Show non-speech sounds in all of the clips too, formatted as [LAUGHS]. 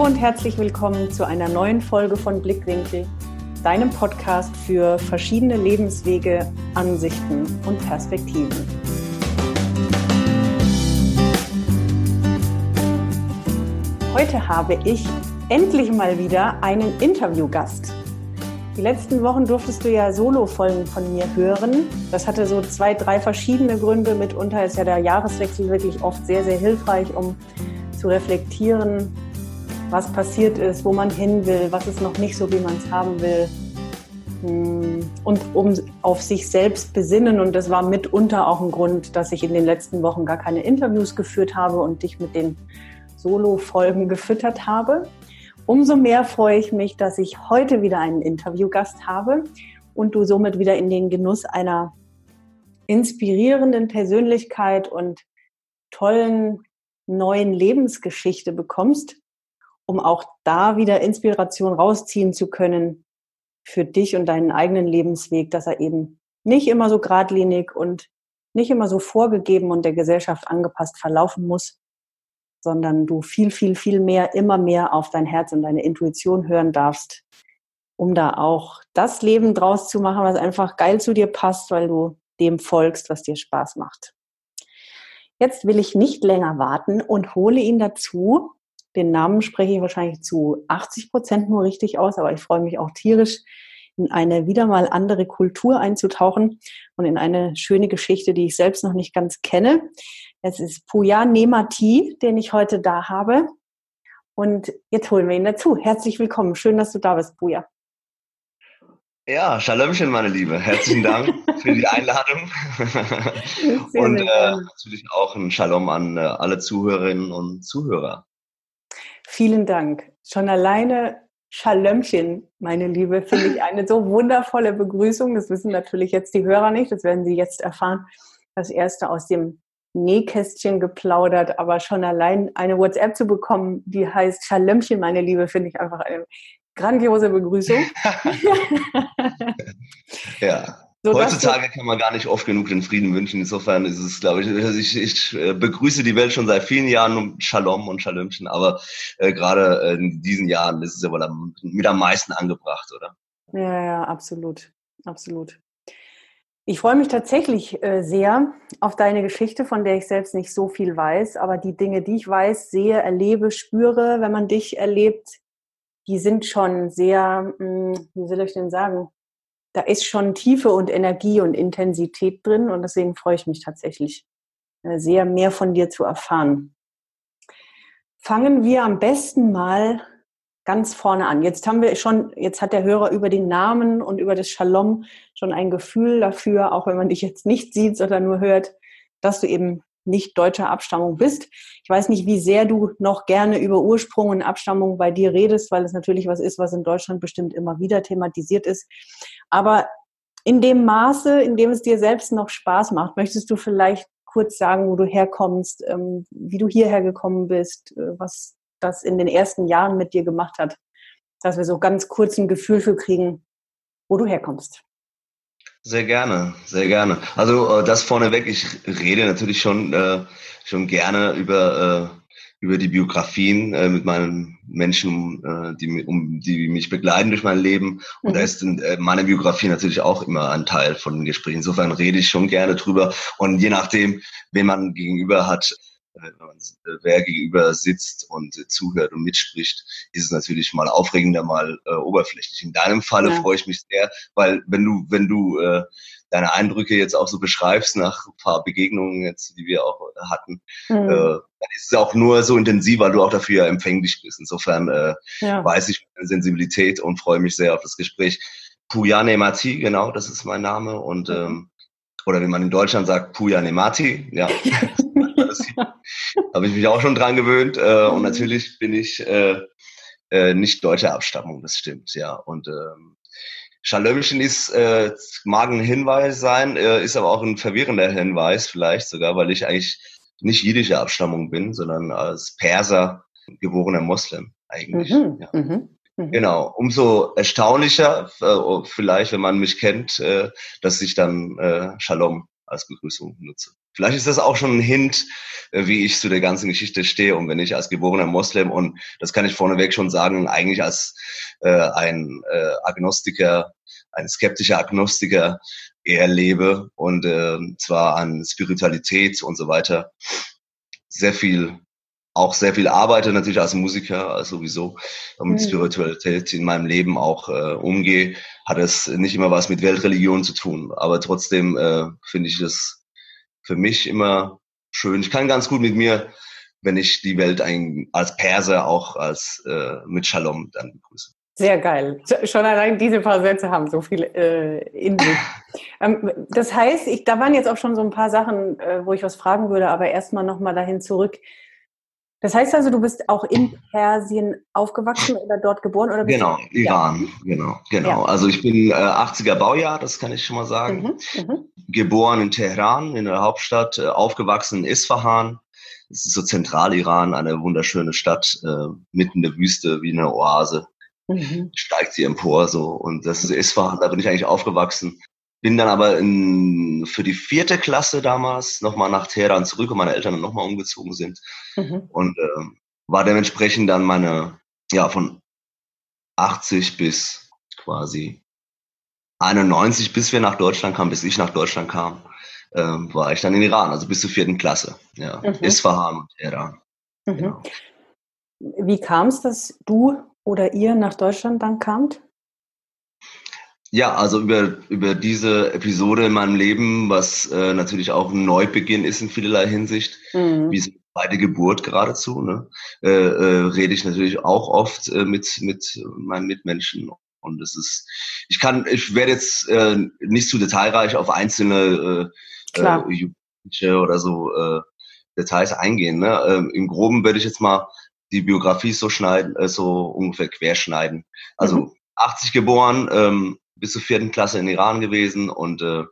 Und herzlich willkommen zu einer neuen Folge von Blickwinkel, deinem Podcast für verschiedene Lebenswege, Ansichten und Perspektiven. Heute habe ich endlich mal wieder einen Interviewgast. Die letzten Wochen durftest du ja Solo-Folgen von mir hören. Das hatte so zwei, drei verschiedene Gründe. Mitunter ist ja der Jahreswechsel wirklich oft sehr, sehr hilfreich, um zu reflektieren, was passiert ist, wo man hin will, was ist noch nicht so, wie man es haben will. Hm, und um auf sich selbst besinnen. Und das war mitunter auch ein Grund, dass ich in den letzten Wochen gar keine Interviews geführt habe und dich mit den Solo-Folgen gefüttert habe. Umso mehr freue ich mich, dass ich heute wieder einen Interviewgast habe und du somit wieder in den Genuss einer inspirierenden Persönlichkeit und tollen neuen Lebensgeschichte bekommst, um auch da wieder Inspiration rausziehen zu können für dich und deinen eigenen Lebensweg, dass er eben nicht immer so geradlinig und nicht immer so vorgegeben und der Gesellschaft angepasst verlaufen muss, sondern du viel, viel, viel mehr, immer mehr auf dein Herz und deine Intuition hören darfst, um da auch das Leben draus zu machen, was einfach geil zu dir passt, weil du dem folgst, was dir Spaß macht. Jetzt will ich nicht länger warten und hole ihn dazu. Den Namen spreche ich wahrscheinlich zu 80 Prozent nur richtig aus, aber ich freue mich auch tierisch, in eine wieder mal andere Kultur einzutauchen und in eine schöne Geschichte, die ich selbst noch nicht ganz kenne. Es ist Puya Nemati, den ich heute da habe. Und jetzt holen wir ihn dazu. Herzlich willkommen. Schön, dass du da bist, Puya. Ja, Shalomchen, meine Liebe. Herzlichen Dank für die Einladung. [LAUGHS] Und äh, natürlich auch ein Shalom an äh, alle Zuhörerinnen und Zuhörer. Vielen Dank. Schon alleine Schalömchen, meine Liebe, finde ich eine so wundervolle Begrüßung. Das wissen natürlich jetzt die Hörer nicht, das werden sie jetzt erfahren. Das erste aus dem Nähkästchen geplaudert, aber schon allein eine WhatsApp zu bekommen, die heißt Schalömchen, meine Liebe, finde ich einfach eine grandiose Begrüßung. [LAUGHS] ja. So, Heutzutage kann man gar nicht oft genug den Frieden wünschen. Insofern ist es, glaube ich, ich, ich äh, begrüße die Welt schon seit vielen Jahren um Shalom und Shalomchen, aber äh, gerade äh, in diesen Jahren ist es ja wohl am, mit am meisten angebracht, oder? Ja, ja, absolut. Absolut. Ich freue mich tatsächlich äh, sehr auf deine Geschichte, von der ich selbst nicht so viel weiß, aber die Dinge, die ich weiß, sehe, erlebe, spüre, wenn man dich erlebt, die sind schon sehr, hm, wie soll ich denn sagen, da ist schon Tiefe und Energie und Intensität drin und deswegen freue ich mich tatsächlich äh, sehr, mehr von dir zu erfahren. Fangen wir am besten mal ganz vorne an. Jetzt haben wir schon, jetzt hat der Hörer über den Namen und über das Shalom schon ein Gefühl dafür, auch wenn man dich jetzt nicht sieht, sondern nur hört, dass du eben nicht deutscher Abstammung bist. Ich weiß nicht, wie sehr du noch gerne über Ursprung und Abstammung bei dir redest, weil es natürlich was ist, was in Deutschland bestimmt immer wieder thematisiert ist. Aber in dem Maße, in dem es dir selbst noch Spaß macht, möchtest du vielleicht kurz sagen, wo du herkommst, ähm, wie du hierher gekommen bist, äh, was das in den ersten Jahren mit dir gemacht hat, dass wir so ganz kurz ein Gefühl für kriegen, wo du herkommst. Sehr gerne, sehr gerne. Also äh, das vorneweg, ich rede natürlich schon, äh, schon gerne über, äh, über die Biografien äh, mit meinen Menschen, äh, die, um, die mich begleiten durch mein Leben. Und mhm. da ist äh, meine Biografie natürlich auch immer ein Teil von den Gesprächen. Insofern rede ich schon gerne drüber. Und je nachdem, wen man gegenüber hat, äh, äh, wer gegenüber sitzt und äh, zuhört und mitspricht, ist es natürlich mal aufregender, mal äh, oberflächlich. In deinem Falle ja. freue ich mich sehr, weil wenn du, wenn du äh, deine Eindrücke jetzt auch so beschreibst nach ein paar Begegnungen jetzt, die wir auch hatten, mhm. äh, dann ist es auch nur so intensiv, weil du auch dafür empfänglich bist. Insofern äh, ja. weiß ich meine Sensibilität und freue mich sehr auf das Gespräch. Puyane Mati, genau, das ist mein Name und mhm. ähm, oder wie man in Deutschland sagt, Puyane Mati, ja. [LAUGHS] [LAUGHS] habe ich mich auch schon dran gewöhnt. Äh, und mhm. natürlich bin ich äh, äh, nicht deutscher Abstammung, das stimmt, ja. Und ähm, Schalömchen ist, äh, mag ein Hinweis sein, äh, ist aber auch ein verwirrender Hinweis, vielleicht sogar, weil ich eigentlich nicht jüdischer Abstammung bin, sondern als Perser geborener Moslem eigentlich. Mhm, ja. mhm, mhm. Genau, umso erstaunlicher, äh, vielleicht, wenn man mich kennt, äh, dass ich dann äh, Shalom als Begrüßung nutze. vielleicht ist das auch schon ein Hint, äh, wie ich zu der ganzen Geschichte stehe. Und wenn ich als geborener Moslem und das kann ich vorneweg schon sagen, eigentlich als äh, ein äh, Agnostiker, ein skeptischer Agnostiker eher lebe und äh, zwar an Spiritualität und so weiter sehr viel auch sehr viel arbeite, natürlich als Musiker sowieso, mit mhm. Spiritualität in meinem Leben auch äh, umgehe, hat es nicht immer was mit Weltreligion zu tun. Aber trotzdem äh, finde ich es für mich immer schön. Ich kann ganz gut mit mir, wenn ich die Welt ein, als Perser auch als äh, mit Shalom dann begrüße. Sehr geil. Schon allein diese paar Sätze haben so viel äh, in sich. [LAUGHS] ähm, das heißt, ich, da waren jetzt auch schon so ein paar Sachen, äh, wo ich was fragen würde, aber erstmal nochmal dahin zurück. Das heißt also, du bist auch in Persien aufgewachsen oder dort geboren? Oder genau, Iran, ja. genau, genau. Ja. Also ich bin äh, 80er Baujahr, das kann ich schon mal sagen. Mhm, mhm, geboren in Teheran, in der Hauptstadt, äh, aufgewachsen in Isfahan. Das ist so Zentraliran, eine wunderschöne Stadt, äh, mitten in der Wüste, wie eine Oase. Mhm. Steigt sie empor so. Und das ist Isfahan, da bin ich eigentlich aufgewachsen. Bin dann aber in, für die vierte Klasse damals nochmal nach Teheran zurück, und meine Eltern dann nochmal umgezogen sind. Mhm. Und äh, war dementsprechend dann meine, ja, von 80 bis quasi 91, bis wir nach Deutschland kamen, bis ich nach Deutschland kam, äh, war ich dann in Iran, also bis zur vierten Klasse. Ja, mhm. Isfahan und Teheran. Mhm. Genau. Wie kam es, dass du oder ihr nach Deutschland dann kamt? Ja, also über, über diese Episode in meinem Leben, was äh, natürlich auch ein Neubeginn ist in vielerlei Hinsicht, mhm. wie so beide Geburt geradezu, ne, äh, äh, rede ich natürlich auch oft äh, mit, mit meinen Mitmenschen. Und es ist, ich kann, ich werde jetzt äh, nicht zu detailreich auf einzelne äh, äh, Jugendliche oder so äh, Details eingehen. Ne? Ähm, Im Groben werde ich jetzt mal die Biografie so schneiden, äh, so ungefähr querschneiden. Also mhm. 80 geboren, ähm, bis zur vierten Klasse in Iran gewesen und äh,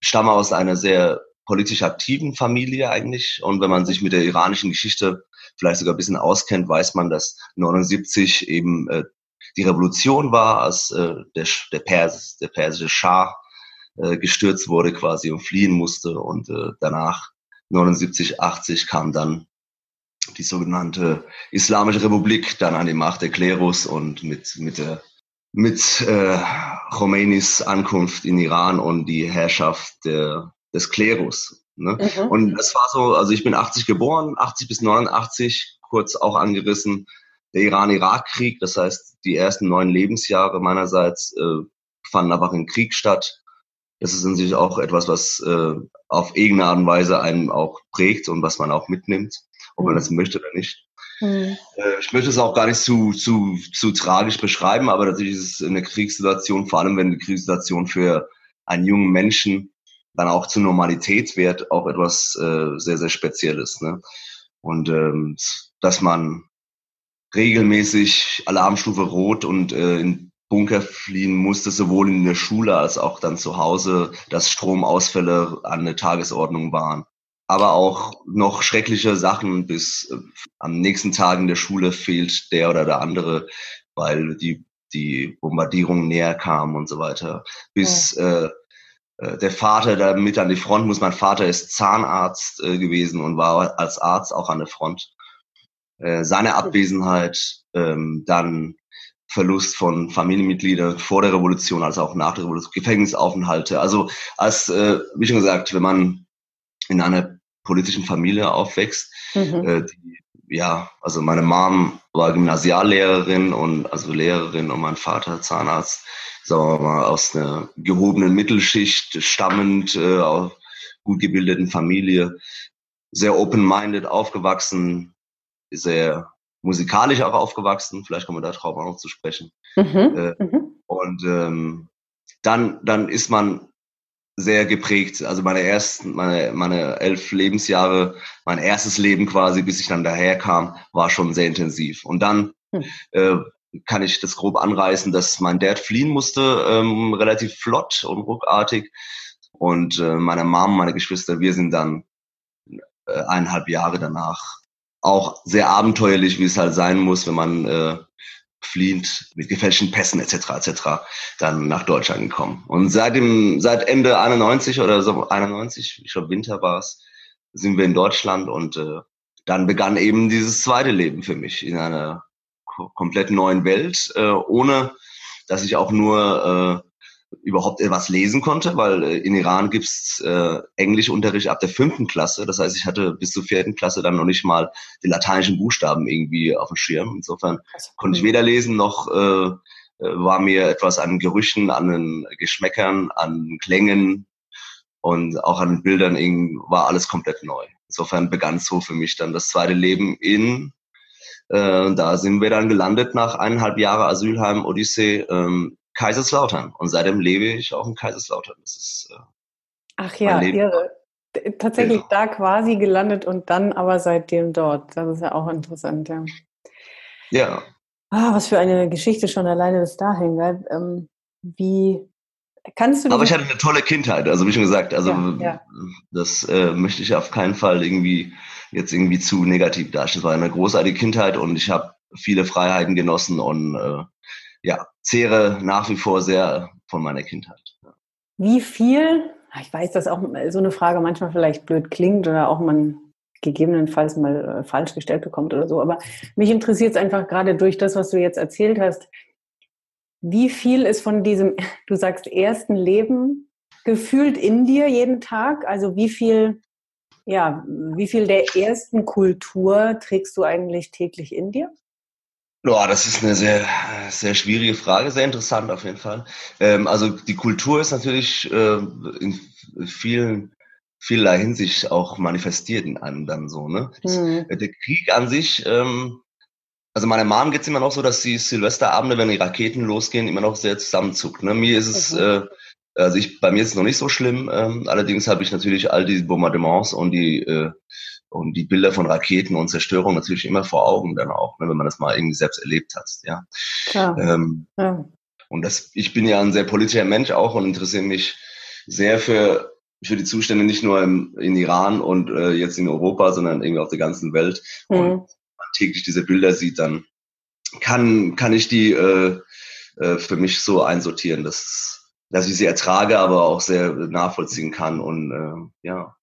stamme aus einer sehr politisch aktiven Familie eigentlich. Und wenn man sich mit der iranischen Geschichte vielleicht sogar ein bisschen auskennt, weiß man, dass 79 eben äh, die Revolution war, als äh, der, der, Pers, der persische Schah äh, gestürzt wurde quasi und fliehen musste. Und äh, danach 79, 80 kam dann die sogenannte Islamische Republik dann an die Macht der Klerus und mit, mit der mit äh, Khomeinis Ankunft in Iran und die Herrschaft der, des Klerus. Ne? Mhm. Und das war so, also ich bin 80 geboren, 80 bis 89, kurz auch angerissen, der Iran-Irak-Krieg, das heißt, die ersten neun Lebensjahre meinerseits äh, fanden einfach im Krieg statt. Das ist in sich auch etwas, was äh, auf irgendeine Art und Weise einen auch prägt und was man auch mitnimmt, ob mhm. man das möchte oder nicht. Mhm. Ich möchte es auch gar nicht zu, zu, zu tragisch beschreiben, aber natürlich ist es eine Kriegssituation, vor allem wenn die Kriegssituation für einen jungen Menschen dann auch zur Normalität wird, auch etwas äh, sehr, sehr Spezielles. Ne? Und ähm, dass man regelmäßig Alarmstufe Rot und äh, in Bunker fliehen musste, sowohl in der Schule als auch dann zu Hause, dass Stromausfälle an der Tagesordnung waren aber auch noch schreckliche Sachen bis äh, am nächsten Tag in der Schule fehlt der oder der andere, weil die, die Bombardierung näher kam und so weiter. Bis ja. äh, äh, der Vater da mit an die Front muss. Mein Vater ist Zahnarzt äh, gewesen und war als Arzt auch an der Front. Äh, seine Abwesenheit, ähm, dann Verlust von Familienmitgliedern vor der Revolution, als auch nach der Revolution, Gefängnisaufenthalte. Also als, äh, wie schon gesagt, wenn man in einer politischen Familie aufwächst. Mhm. Äh, die, ja, also meine Mom war Gymnasiallehrerin und also Lehrerin und mein Vater Zahnarzt. Sagen wir mal aus einer gehobenen Mittelschicht stammend, äh, aus gut gebildeten Familie, sehr open-minded aufgewachsen, sehr musikalisch auch aufgewachsen. Vielleicht kommen wir darauf auch noch zu sprechen. Mhm. Äh, mhm. Und ähm, dann, dann ist man sehr geprägt. Also meine ersten, meine, meine elf Lebensjahre, mein erstes Leben quasi, bis ich dann daher kam, war schon sehr intensiv. Und dann hm. äh, kann ich das grob anreißen, dass mein Dad fliehen musste, ähm, relativ flott und ruckartig. Und äh, meine Mom, meine Geschwister, wir sind dann äh, eineinhalb Jahre danach auch sehr abenteuerlich, wie es halt sein muss, wenn man äh, fliehend mit gefälschten Pässen etc. etc. dann nach Deutschland gekommen. Und seit dem seit Ende 91 oder so 91, ich glaube Winter war es, sind wir in Deutschland und äh, dann begann eben dieses zweite Leben für mich in einer komplett neuen Welt, äh, ohne dass ich auch nur äh, überhaupt etwas lesen konnte, weil äh, in Iran gibt's äh, Englischunterricht ab der fünften Klasse. Das heißt, ich hatte bis zur vierten Klasse dann noch nicht mal die lateinischen Buchstaben irgendwie auf dem Schirm. Insofern konnte ich weder lesen noch äh, äh, war mir etwas an Gerüchen, an den Geschmäckern, an Klängen und auch an den Bildern war alles komplett neu. Insofern begann so für mich dann das zweite Leben in äh, da sind wir dann gelandet nach eineinhalb Jahre Asylheim Odyssee ähm, Kaiserslautern. Und seitdem lebe ich auch in Kaiserslautern. Das ist, äh, Ach ja, irre. Tatsächlich genau. da quasi gelandet und dann aber seitdem dort. Das ist ja auch interessant, ja. Ja. Ah, was für eine Geschichte schon alleine bis dahin. Ähm, wie kannst du. Aber ich hatte eine tolle Kindheit, also wie schon gesagt, also ja, ja. das äh, möchte ich auf keinen Fall irgendwie jetzt irgendwie zu negativ darstellen. Es war eine großartige Kindheit und ich habe viele Freiheiten genossen und äh, ja, zehre nach wie vor sehr von meiner Kindheit. Wie viel, ich weiß, dass auch so eine Frage manchmal vielleicht blöd klingt oder auch man gegebenenfalls mal äh, falsch gestellt bekommt oder so, aber mich interessiert es einfach gerade durch das, was du jetzt erzählt hast, wie viel ist von diesem, du sagst, ersten Leben gefühlt in dir jeden Tag? Also wie viel, ja, wie viel der ersten Kultur trägst du eigentlich täglich in dir? Ja, das ist eine sehr, sehr schwierige Frage, sehr interessant auf jeden Fall. Ähm, also die Kultur ist natürlich äh, in vielen vielerlei Hinsicht auch manifestiert in einem dann so. Ne? Mhm. Der Krieg an sich, ähm, also meiner Mom geht's immer noch so, dass sie Silvesterabende, wenn die Raketen losgehen, immer noch sehr zusammenzuckt. Ne? Mir ist es, mhm. äh, also ich, bei mir ist es noch nicht so schlimm. Ähm, allerdings habe ich natürlich all die Bombardements und die äh, und die Bilder von Raketen und Zerstörung natürlich immer vor Augen dann auch, ne, wenn man das mal irgendwie selbst erlebt hat. Ja. Ähm, ja. Und das, ich bin ja ein sehr politischer Mensch auch und interessiere mich sehr für für die Zustände nicht nur im, in Iran und äh, jetzt in Europa, sondern irgendwie auf der ganzen Welt. Mhm. Und man täglich diese Bilder sieht, dann kann kann ich die äh, äh, für mich so einsortieren, dass dass ich sie ertrage, aber auch sehr nachvollziehen kann und äh, ja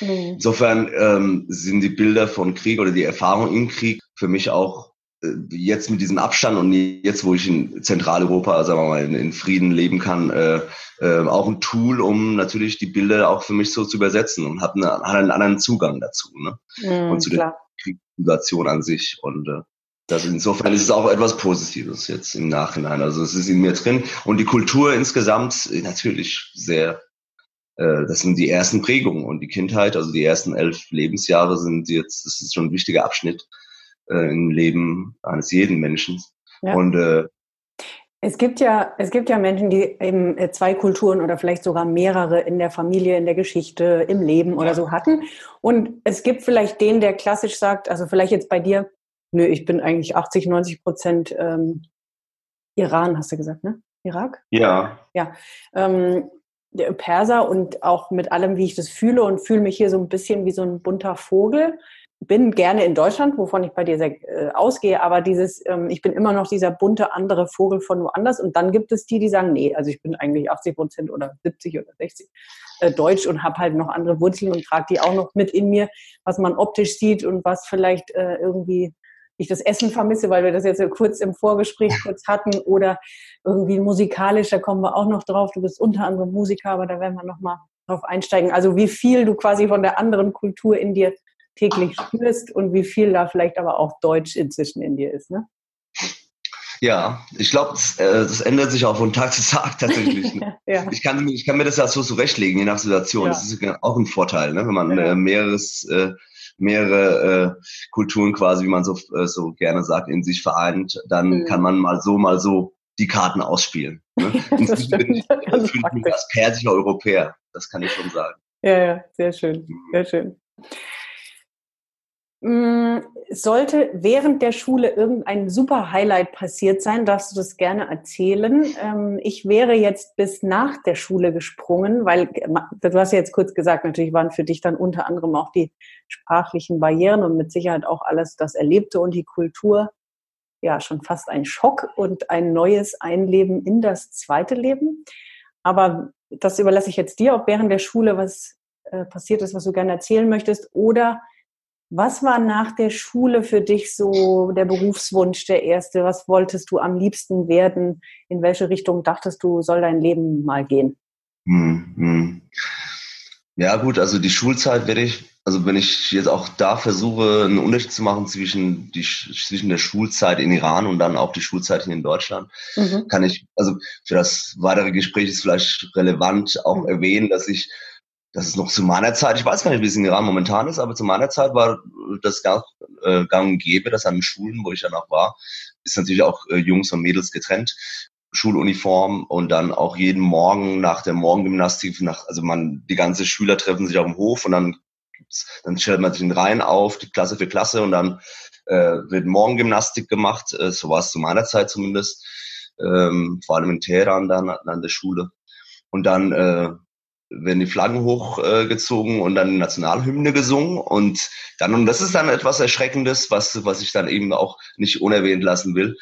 Mhm. Insofern ähm, sind die Bilder von Krieg oder die Erfahrung im Krieg für mich auch äh, jetzt mit diesem Abstand und jetzt, wo ich in Zentraleuropa, sagen wir mal, in, in Frieden leben kann, äh, äh, auch ein Tool, um natürlich die Bilder auch für mich so zu übersetzen und hat, eine, hat einen anderen Zugang dazu ne? Mhm, und zu klar. der Kriegssituation an sich. Und äh, das insofern ist es auch etwas Positives jetzt im Nachhinein. Also es ist in mir drin und die Kultur insgesamt natürlich sehr das sind die ersten Prägungen und die Kindheit, also die ersten elf Lebensjahre sind jetzt, das ist schon ein wichtiger Abschnitt äh, im Leben eines jeden Menschen. Ja. Und äh, es gibt ja, es gibt ja Menschen, die eben äh, zwei Kulturen oder vielleicht sogar mehrere in der Familie, in der Geschichte, im Leben oder so hatten. Und es gibt vielleicht den, der klassisch sagt, also vielleicht jetzt bei dir, nö, ich bin eigentlich 80, 90 Prozent ähm, Iran, hast du gesagt, ne? Irak? Ja. Ja. Ähm, Perser und auch mit allem, wie ich das fühle und fühle mich hier so ein bisschen wie so ein bunter Vogel. Bin gerne in Deutschland, wovon ich bei dir sehr äh, ausgehe, aber dieses, ähm, ich bin immer noch dieser bunte andere Vogel von woanders und dann gibt es die, die sagen, nee, also ich bin eigentlich 80 Prozent oder 70 oder 60 äh, Deutsch und habe halt noch andere Wurzeln und trage die auch noch mit in mir, was man optisch sieht und was vielleicht äh, irgendwie ich das Essen vermisse, weil wir das jetzt kurz im Vorgespräch kurz hatten oder irgendwie musikalisch, da kommen wir auch noch drauf. Du bist unter anderem Musiker, aber da werden wir noch mal drauf einsteigen. Also wie viel du quasi von der anderen Kultur in dir täglich spürst und wie viel da vielleicht aber auch Deutsch inzwischen in dir ist, ne? Ja, ich glaube, das, äh, das, ändert sich auch von Tag zu Tag tatsächlich. Ne? [LAUGHS] ja. ich, kann, ich kann mir das ja so zurechtlegen, je nach Situation. Ja. Das ist auch ein Vorteil, ne? wenn man ja. äh, mehreres äh, mehrere äh, Kulturen quasi, wie man so, äh, so gerne sagt, in sich vereint, dann mhm. kann man mal so, mal so die Karten ausspielen. Ne? [LAUGHS] das stimmt. Ich, ich als persischer Europäer, das kann ich schon sagen. Ja, ja, sehr schön, mhm. sehr schön. Mm, sollte während der Schule irgendein super Highlight passiert sein, darfst du das gerne erzählen. Ähm, ich wäre jetzt bis nach der Schule gesprungen, weil du hast ja jetzt kurz gesagt, natürlich waren für dich dann unter anderem auch die sprachlichen Barrieren und mit Sicherheit auch alles das Erlebte und die Kultur ja schon fast ein Schock und ein neues Einleben in das zweite Leben. Aber das überlasse ich jetzt dir, ob während der Schule was äh, passiert ist, was du gerne erzählen möchtest. Oder was war nach der Schule für dich so der Berufswunsch, der erste? Was wolltest du am liebsten werden? In welche Richtung dachtest du, soll dein Leben mal gehen? Hm, hm. Ja gut, also die Schulzeit werde ich, also wenn ich jetzt auch da versuche, einen Unterschied zu machen zwischen, die, zwischen der Schulzeit in Iran und dann auch die Schulzeit hier in Deutschland, mhm. kann ich, also für das weitere Gespräch ist vielleicht relevant auch mhm. erwähnen, dass ich das ist noch zu meiner Zeit, ich weiß gar nicht, wie es in Iran momentan ist, aber zu meiner Zeit war das gar, äh, gang und gäbe, dass an den Schulen, wo ich dann auch war, ist natürlich auch äh, Jungs und Mädels getrennt. Schuluniform und dann auch jeden Morgen nach der Morgengymnastik, nach, also man, die ganze Schüler treffen sich auf dem Hof und dann dann stellt man sich in Reihen auf, die Klasse für Klasse und dann äh, wird Morgengymnastik gemacht, äh, so war es zu meiner Zeit zumindest, ähm, vor allem in Teheran dann an der Schule. Und dann äh, werden die Flaggen hochgezogen äh, und dann die Nationalhymne gesungen. Und dann, und das ist dann etwas Erschreckendes, was, was ich dann eben auch nicht unerwähnt lassen will,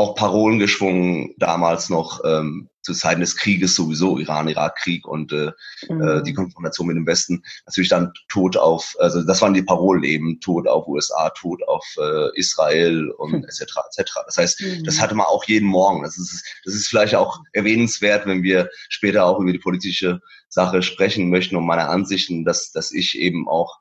auch Parolen geschwungen, damals noch ähm, zu Zeiten des Krieges sowieso, Iran-Irak-Krieg und äh, mhm. äh, die Konfrontation mit dem Westen. Natürlich dann Tod auf, also das waren die Parolen eben, Tod auf USA, Tod auf äh, Israel und mhm. etc. etc. Das heißt, mhm. das hatte man auch jeden Morgen. Das ist, das ist vielleicht auch erwähnenswert, wenn wir später auch über die politische Sache sprechen möchten und meine Ansichten, dass, dass ich eben auch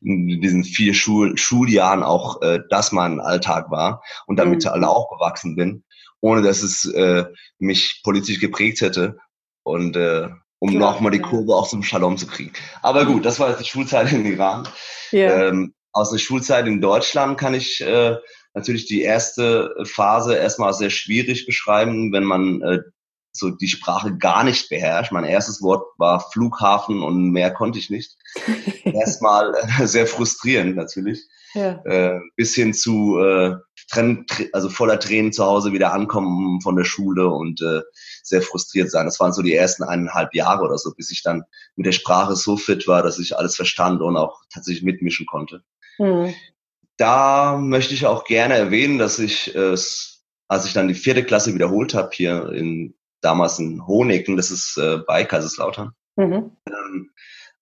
in diesen vier Schul Schuljahren auch äh, das mein Alltag war und damit mhm. alle aufgewachsen bin, ohne dass es äh, mich politisch geprägt hätte und äh, um Klar, nochmal die Kurve auch zum Shalom zu kriegen. Aber gut, das war jetzt die Schulzeit in Iran. Yeah. Ähm, aus der Schulzeit in Deutschland kann ich äh, natürlich die erste Phase erstmal sehr schwierig beschreiben, wenn man äh, so die Sprache gar nicht beherrscht. Mein erstes Wort war Flughafen und mehr konnte ich nicht. [LAUGHS] Erstmal äh, sehr frustrierend natürlich. Ja. Äh, bis hin zu äh, Tren also voller Tränen zu Hause wieder ankommen von der Schule und äh, sehr frustriert sein. Das waren so die ersten eineinhalb Jahre oder so, bis ich dann mit der Sprache so fit war, dass ich alles verstand und auch tatsächlich mitmischen konnte. Mhm. Da möchte ich auch gerne erwähnen, dass ich, äh, als ich dann die vierte Klasse wiederholt habe hier in damals in Honeken, das ist äh, bei Kaiserslautern, mhm. ähm,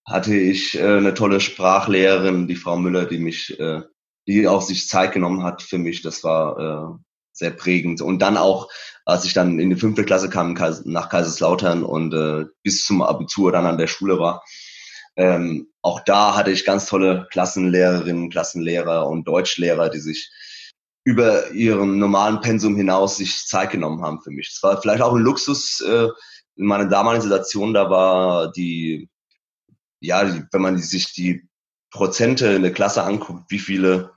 hatte ich äh, eine tolle Sprachlehrerin, die Frau Müller, die mich, äh, die auch sich Zeit genommen hat für mich. Das war äh, sehr prägend. Und dann auch, als ich dann in die fünfte Klasse kam nach Kaiserslautern und äh, bis zum Abitur dann an der Schule war, ähm, auch da hatte ich ganz tolle Klassenlehrerinnen, Klassenlehrer und Deutschlehrer, die sich über ihren normalen Pensum hinaus sich Zeit genommen haben für mich. Das war vielleicht auch ein Luxus äh, in meiner damaligen Situation. Da war die, ja, wenn man sich die Prozente in der Klasse anguckt, wie viele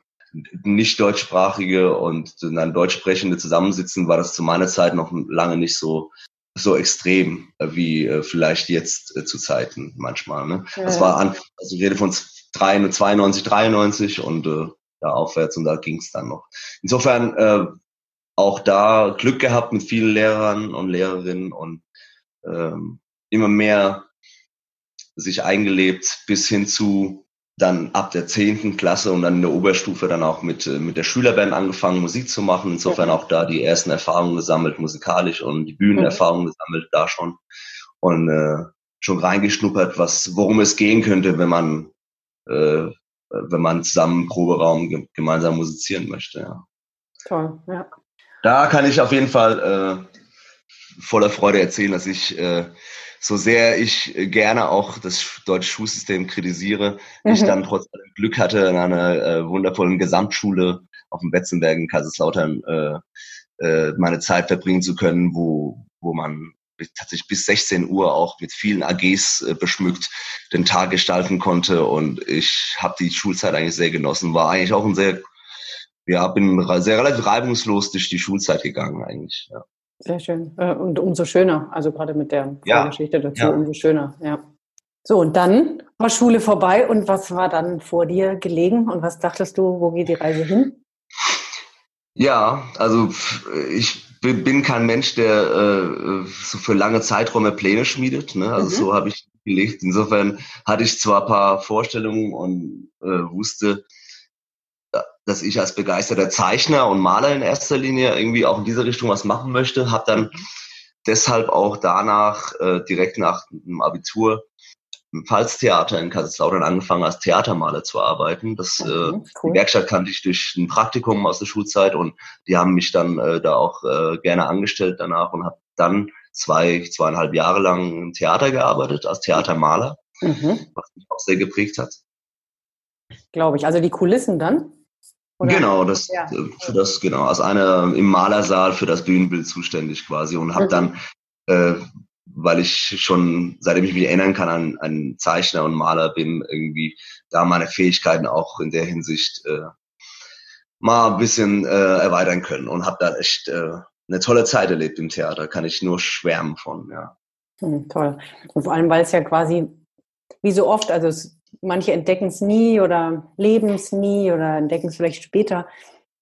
nicht deutschsprachige und dann deutschsprechende zusammensitzen, war das zu meiner Zeit noch lange nicht so so extrem wie äh, vielleicht jetzt äh, zu Zeiten manchmal. Ne? Ja. Das war an, also ich rede von 92, 93 und äh, da aufwärts und da ging es dann noch. Insofern äh, auch da Glück gehabt mit vielen Lehrern und Lehrerinnen und ähm, immer mehr sich eingelebt bis hin zu dann ab der zehnten Klasse und dann in der Oberstufe dann auch mit, äh, mit der Schülerband angefangen, Musik zu machen. Insofern auch da die ersten Erfahrungen gesammelt, musikalisch und die Bühnenerfahrungen gesammelt, da schon. Und äh, schon reingeschnuppert, was, worum es gehen könnte, wenn man äh, wenn man zusammen im Proberaum gemeinsam musizieren möchte. Ja. Toll, ja. Da kann ich auf jeden Fall äh, voller Freude erzählen, dass ich, äh, so sehr ich gerne auch das deutsche Schulsystem kritisiere, mhm. ich dann trotzdem Glück hatte, in einer äh, wundervollen Gesamtschule auf dem Betzenberg in Kaiserslautern äh, äh, meine Zeit verbringen zu können, wo, wo man tatsächlich bis 16 Uhr auch mit vielen AGs äh, beschmückt den Tag gestalten konnte und ich habe die Schulzeit eigentlich sehr genossen. War eigentlich auch ein sehr, ja, bin sehr relativ reibungslos durch die Schulzeit gegangen eigentlich. Ja. Sehr schön äh, und umso schöner, also gerade mit der ja. Geschichte dazu ja. umso schöner. Ja. So und dann war Schule vorbei und was war dann vor dir gelegen und was dachtest du, wo geht die Reise hin? Ja, also ich bin kein Mensch, der äh, so für lange Zeiträume Pläne schmiedet. Ne? Also mhm. so habe ich gelegt. Insofern hatte ich zwar ein paar Vorstellungen und äh, wusste, dass ich als begeisterter Zeichner und Maler in erster Linie irgendwie auch in diese Richtung was machen möchte. Habe dann deshalb auch danach äh, direkt nach dem Abitur im Pfalztheater in Kaiserslautern angefangen, als Theatermaler zu arbeiten. Das mhm, cool. die Werkstatt kannte ich durch ein Praktikum aus der Schulzeit und die haben mich dann äh, da auch äh, gerne angestellt danach und habe dann zwei, zweieinhalb Jahre lang im Theater gearbeitet, als Theatermaler, mhm. was mich auch sehr geprägt hat. Glaube ich. Also die Kulissen dann? Oder? Genau, das, ja. Äh, für das, genau, als einer im Malersaal für das Bühnenbild zuständig quasi und habe mhm. dann äh, weil ich schon, seitdem ich mich erinnern kann, an, an Zeichner und Maler bin, irgendwie da meine Fähigkeiten auch in der Hinsicht äh, mal ein bisschen äh, erweitern können und habe da echt äh, eine tolle Zeit erlebt im Theater, kann ich nur schwärmen von, ja. Hm, toll. Und vor allem, weil es ja quasi, wie so oft, also es, manche entdecken es nie oder leben es nie oder entdecken es vielleicht später.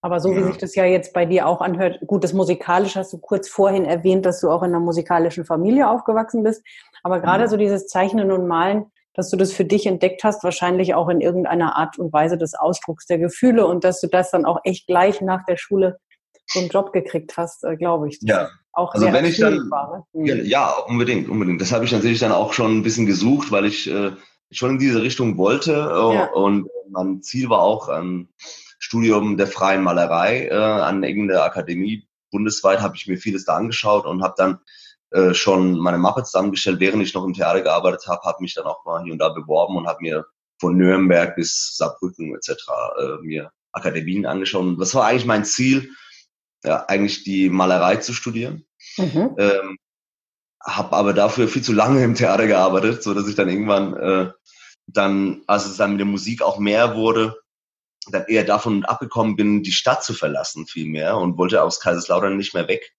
Aber so wie sich das ja jetzt bei dir auch anhört, gut, das musikalisch hast du kurz vorhin erwähnt, dass du auch in einer musikalischen Familie aufgewachsen bist. Aber gerade mhm. so dieses Zeichnen und Malen, dass du das für dich entdeckt hast, wahrscheinlich auch in irgendeiner Art und Weise des Ausdrucks der Gefühle und dass du das dann auch echt gleich nach der Schule so einen Job gekriegt hast, äh, glaube ich. ja. Auch also wenn ich dann, war, ne? Mhm. ja, unbedingt, unbedingt. Das habe ich natürlich dann auch schon ein bisschen gesucht, weil ich äh, schon in diese Richtung wollte äh, ja. und mein Ziel war auch, ähm, Studium der freien Malerei äh, an irgendeiner Akademie. Bundesweit habe ich mir vieles da angeschaut und habe dann äh, schon meine Mappe zusammengestellt, während ich noch im Theater gearbeitet habe, habe mich dann auch mal hier und da beworben und habe mir von Nürnberg bis Saarbrücken etc. Äh, mir Akademien angeschaut. Und das war eigentlich mein Ziel, ja, eigentlich die Malerei zu studieren. Mhm. Ähm, habe aber dafür viel zu lange im Theater gearbeitet, so dass ich dann irgendwann äh, dann, als es dann mit der Musik auch mehr wurde, dann eher davon abgekommen bin, die Stadt zu verlassen vielmehr und wollte aus Kaiserslautern nicht mehr weg.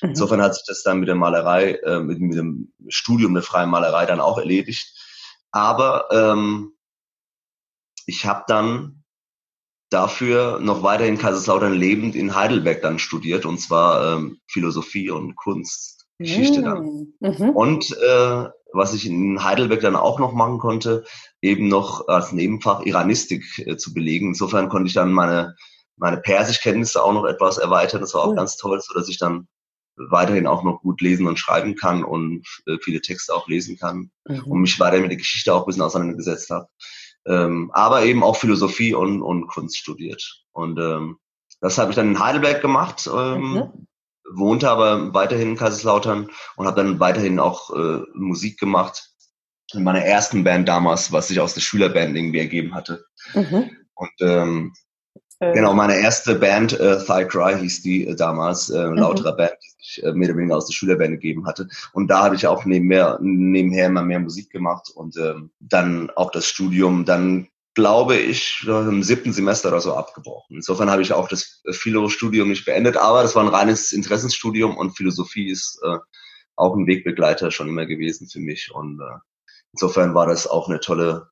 Mhm. Insofern hat sich das dann mit der Malerei, äh, mit, mit dem Studium der freien Malerei dann auch erledigt. Aber ähm, ich habe dann dafür noch weiter in Kaiserslautern lebend in Heidelberg dann studiert und zwar ähm, Philosophie und Kunstgeschichte mhm. dann. Mhm. Und äh, was ich in Heidelberg dann auch noch machen konnte, eben noch als Nebenfach Iranistik äh, zu belegen. Insofern konnte ich dann meine, meine Persischkenntnisse auch noch etwas erweitern. Das war auch mhm. ganz toll, so dass ich dann weiterhin auch noch gut lesen und schreiben kann und äh, viele Texte auch lesen kann mhm. und mich weiter mit der Geschichte auch ein bisschen auseinandergesetzt habe. Ähm, aber eben auch Philosophie und, und Kunst studiert. Und ähm, das habe ich dann in Heidelberg gemacht. Ähm, mhm wohnte aber weiterhin in Kaiserslautern und habe dann weiterhin auch äh, Musik gemacht. In meiner ersten Band damals, was sich aus der Schülerband irgendwie ergeben hatte. Mhm. Und ähm, äh. genau, meine erste Band, äh, Thigh Cry hieß die äh, damals, äh, mhm. lauterer Band, die sich äh, mehr oder weniger aus der Schülerband gegeben hatte. Und da habe ich auch nebenher, nebenher immer mehr Musik gemacht und ähm, dann auch das Studium dann glaube ich, im siebten Semester oder so abgebrochen. Insofern habe ich auch das Philo-Studium nicht beendet, aber das war ein reines Interessensstudium und Philosophie ist äh, auch ein Wegbegleiter schon immer gewesen für mich. Und äh, insofern war das auch eine tolle,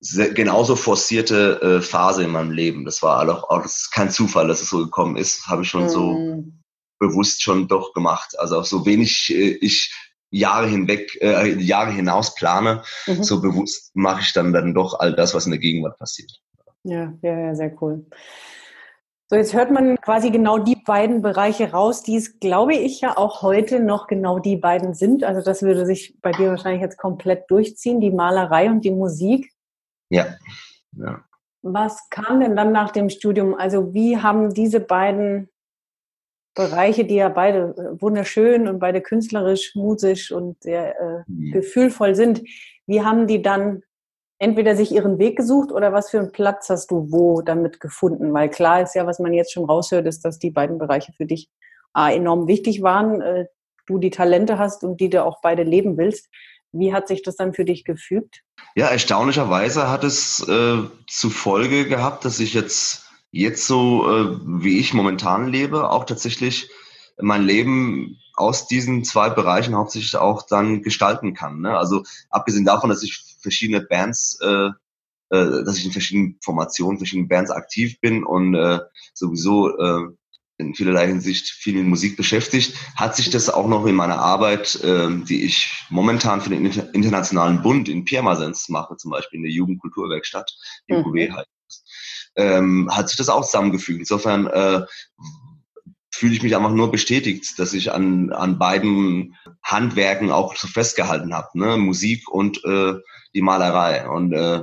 sehr, genauso forcierte äh, Phase in meinem Leben. Das war auch, auch das ist kein Zufall, dass es so gekommen ist. Habe ich schon mm. so mhm. bewusst schon doch gemacht. Also auch so wenig äh, ich Jahre hinweg, äh, Jahre hinaus plane, mhm. so bewusst mache ich dann dann doch all das, was in der Gegenwart passiert. Ja, ja, ja, sehr cool. So, jetzt hört man quasi genau die beiden Bereiche raus, die es, glaube ich, ja auch heute noch genau die beiden sind. Also das würde sich bei dir wahrscheinlich jetzt komplett durchziehen, die Malerei und die Musik. Ja. ja. Was kam denn dann nach dem Studium? Also wie haben diese beiden Bereiche, die ja beide äh, wunderschön und beide künstlerisch, musisch und sehr äh, mhm. gefühlvoll sind. Wie haben die dann entweder sich ihren Weg gesucht oder was für einen Platz hast du wo damit gefunden? Weil klar ist ja, was man jetzt schon raushört, ist, dass die beiden Bereiche für dich äh, enorm wichtig waren. Äh, du die Talente hast und die du auch beide leben willst. Wie hat sich das dann für dich gefügt? Ja, erstaunlicherweise hat es äh, zur Folge gehabt, dass ich jetzt jetzt so, äh, wie ich momentan lebe, auch tatsächlich mein Leben aus diesen zwei Bereichen hauptsächlich auch dann gestalten kann. Ne? Also abgesehen davon, dass ich verschiedene Bands, äh, äh, dass ich in verschiedenen Formationen, verschiedenen Bands aktiv bin und äh, sowieso äh, in vielerlei Hinsicht viel mit Musik beschäftigt, hat sich das auch noch in meiner Arbeit, äh, die ich momentan für den Internationalen Bund in Pirmasens mache, zum Beispiel in der Jugendkulturwerkstatt, UQW mhm. halt, ähm, hat sich das auch zusammengefügt. Insofern äh, fühle ich mich einfach nur bestätigt, dass ich an, an beiden Handwerken auch so festgehalten habe, ne? Musik und äh, die Malerei. Und äh,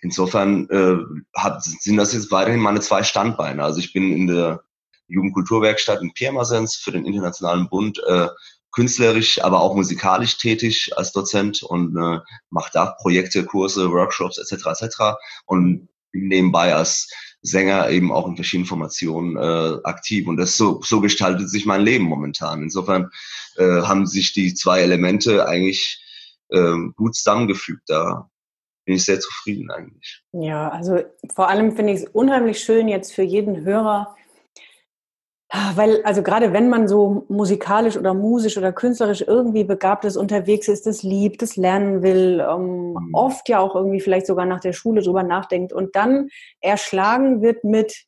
insofern äh, hat, sind das jetzt weiterhin meine zwei Standbeine. Also ich bin in der Jugendkulturwerkstatt in Pirmasens für den Internationalen Bund äh, künstlerisch, aber auch musikalisch tätig als Dozent und äh, mache da Projekte, Kurse, Workshops etc. etc. und nebenbei als Sänger eben auch in verschiedenen Formationen äh, aktiv. Und das so, so gestaltet sich mein Leben momentan. Insofern äh, haben sich die zwei Elemente eigentlich äh, gut zusammengefügt. Da bin ich sehr zufrieden eigentlich. Ja, also vor allem finde ich es unheimlich schön jetzt für jeden Hörer, weil, also gerade wenn man so musikalisch oder musisch oder künstlerisch irgendwie begabt ist, unterwegs ist, das liebt, das lernen will, ähm, mhm. oft ja auch irgendwie vielleicht sogar nach der Schule drüber nachdenkt und dann erschlagen wird mit,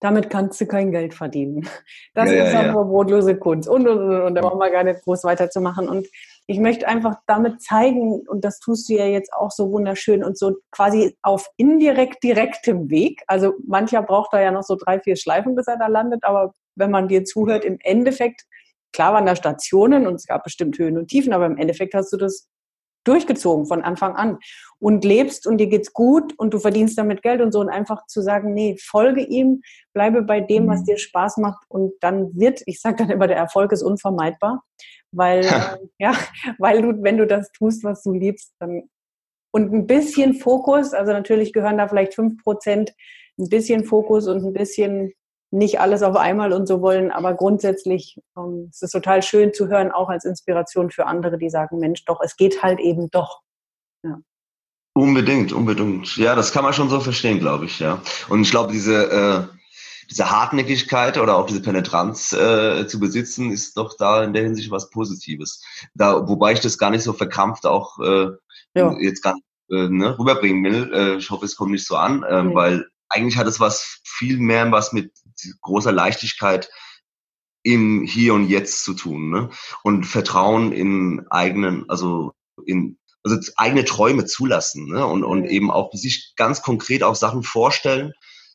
damit kannst du kein Geld verdienen. [LAUGHS] Das ja, ist ja, einfach ja. brotlose Kunst und, und, und, und da brauchen wir gar nicht groß weiterzumachen. Und ich möchte einfach damit zeigen, und das tust du ja jetzt auch so wunderschön und so quasi auf indirekt direktem Weg. Also mancher braucht da ja noch so drei, vier Schleifen, bis er da landet, aber wenn man dir zuhört, im Endeffekt, klar waren da Stationen und es gab bestimmt Höhen und Tiefen, aber im Endeffekt hast du das durchgezogen von Anfang an und lebst und dir geht's gut und du verdienst damit Geld und so und einfach zu sagen, nee, folge ihm, bleibe bei dem, was mhm. dir Spaß macht und dann wird, ich sage dann immer, der Erfolg ist unvermeidbar, weil äh, ja, weil du, wenn du das tust, was du liebst, dann und ein bisschen Fokus, also natürlich gehören da vielleicht fünf Prozent, ein bisschen Fokus und ein bisschen nicht alles auf einmal und so wollen, aber grundsätzlich ähm, es ist total schön zu hören, auch als Inspiration für andere, die sagen, Mensch, doch, es geht halt eben doch. Ja. Unbedingt, unbedingt. Ja, das kann man schon so verstehen, glaube ich, ja. Und ich glaube, diese, äh, diese Hartnäckigkeit oder auch diese Penetranz äh, zu besitzen, ist doch da in der Hinsicht was Positives. Da, wobei ich das gar nicht so verkrampft auch äh, ja. jetzt gar nicht äh, ne, rüberbringen will. Äh, ich hoffe, es kommt nicht so an, äh, mhm. weil eigentlich hat es was viel mehr was mit großer Leichtigkeit im Hier und Jetzt zu tun ne? und Vertrauen in eigenen, also in also eigene Träume zulassen ne? und, und eben auch sich ganz konkret auch Sachen vorstellen,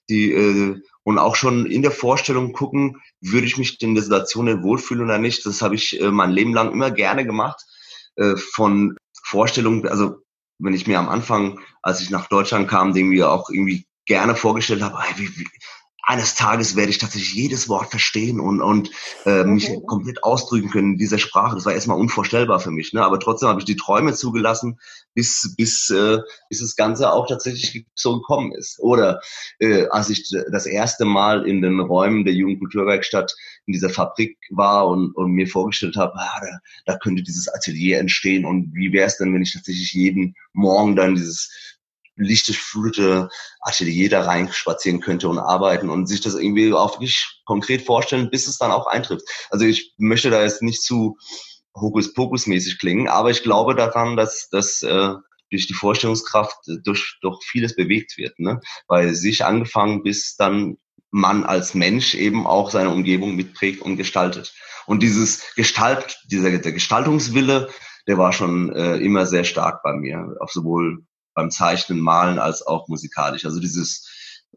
die äh, und auch schon in der Vorstellung gucken, würde ich mich in der Situation wohlfühlen oder nicht. Das habe ich äh, mein Leben lang immer gerne gemacht. Äh, von Vorstellungen, also wenn ich mir am Anfang, als ich nach Deutschland kam, irgendwie auch irgendwie gerne vorgestellt habe, wie, wie, eines Tages werde ich tatsächlich jedes Wort verstehen und, und äh, mich okay. komplett ausdrücken können in dieser Sprache. Das war erstmal unvorstellbar für mich. Ne? Aber trotzdem habe ich die Träume zugelassen, bis, bis, äh, bis das Ganze auch tatsächlich so gekommen ist. Oder äh, als ich das erste Mal in den Räumen der Jugendkulturwerkstatt in dieser Fabrik war und, und mir vorgestellt habe, ah, da, da könnte dieses Atelier entstehen und wie wäre es denn, wenn ich tatsächlich jeden Morgen dann dieses lichtgeflutete Atelier da rein spazieren könnte und arbeiten und sich das irgendwie auch wirklich konkret vorstellen, bis es dann auch eintrifft. Also ich möchte da jetzt nicht zu Hokuspokus-mäßig klingen, aber ich glaube daran, dass, dass äh, durch die Vorstellungskraft durch, durch vieles bewegt wird. Ne? Bei sich angefangen, bis dann man als Mensch eben auch seine Umgebung mitprägt und gestaltet. Und dieses Gestalt, dieser der Gestaltungswille, der war schon äh, immer sehr stark bei mir, auf sowohl beim Zeichnen, Malen als auch musikalisch. Also dieses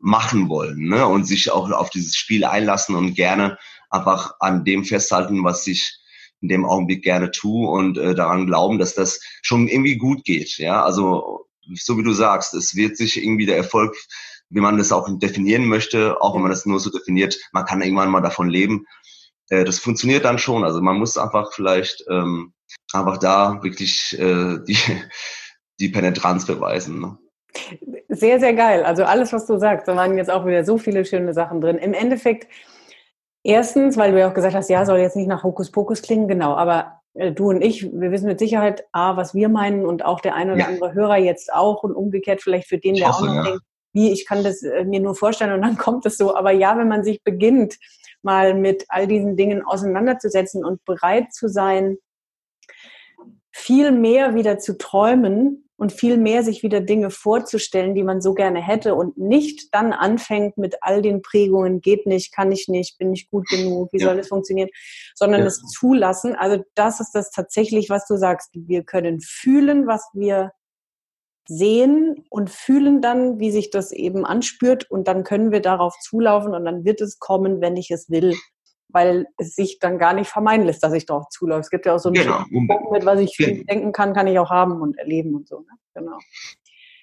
machen wollen ne? und sich auch auf dieses Spiel einlassen und gerne einfach an dem festhalten, was ich in dem Augenblick gerne tue und äh, daran glauben, dass das schon irgendwie gut geht. Ja, also so wie du sagst, es wird sich irgendwie der Erfolg, wie man das auch definieren möchte, auch wenn man das nur so definiert, man kann irgendwann mal davon leben. Äh, das funktioniert dann schon. Also man muss einfach vielleicht ähm, einfach da wirklich äh, die die Penetranz beweisen. Ne? Sehr, sehr geil. Also alles, was du sagst, da waren jetzt auch wieder so viele schöne Sachen drin. Im Endeffekt, erstens, weil du ja auch gesagt hast, ja, soll jetzt nicht nach Hokuspokus klingen, genau, aber äh, du und ich, wir wissen mit Sicherheit, A, was wir meinen und auch der eine oder ja. andere Hörer jetzt auch und umgekehrt vielleicht für den, der hoffe, auch noch ja. denkt, wie, ich kann das äh, mir nur vorstellen und dann [LAUGHS] kommt es so. Aber ja, wenn man sich beginnt, mal mit all diesen Dingen auseinanderzusetzen und bereit zu sein, viel mehr wieder zu träumen, und viel mehr sich wieder Dinge vorzustellen, die man so gerne hätte und nicht dann anfängt mit all den Prägungen, geht nicht, kann ich nicht, bin nicht gut genug, wie ja. soll es funktionieren, sondern ja. es zulassen. Also das ist das tatsächlich, was du sagst. Wir können fühlen, was wir sehen und fühlen dann, wie sich das eben anspürt und dann können wir darauf zulaufen und dann wird es kommen, wenn ich es will, weil es sich dann gar nicht vermeiden lässt, dass ich darauf zulaufe. Es gibt ja auch so ein genau. mit was ich viel genau. denken kann, kann ich auch haben und erleben und so. Ne? Genau.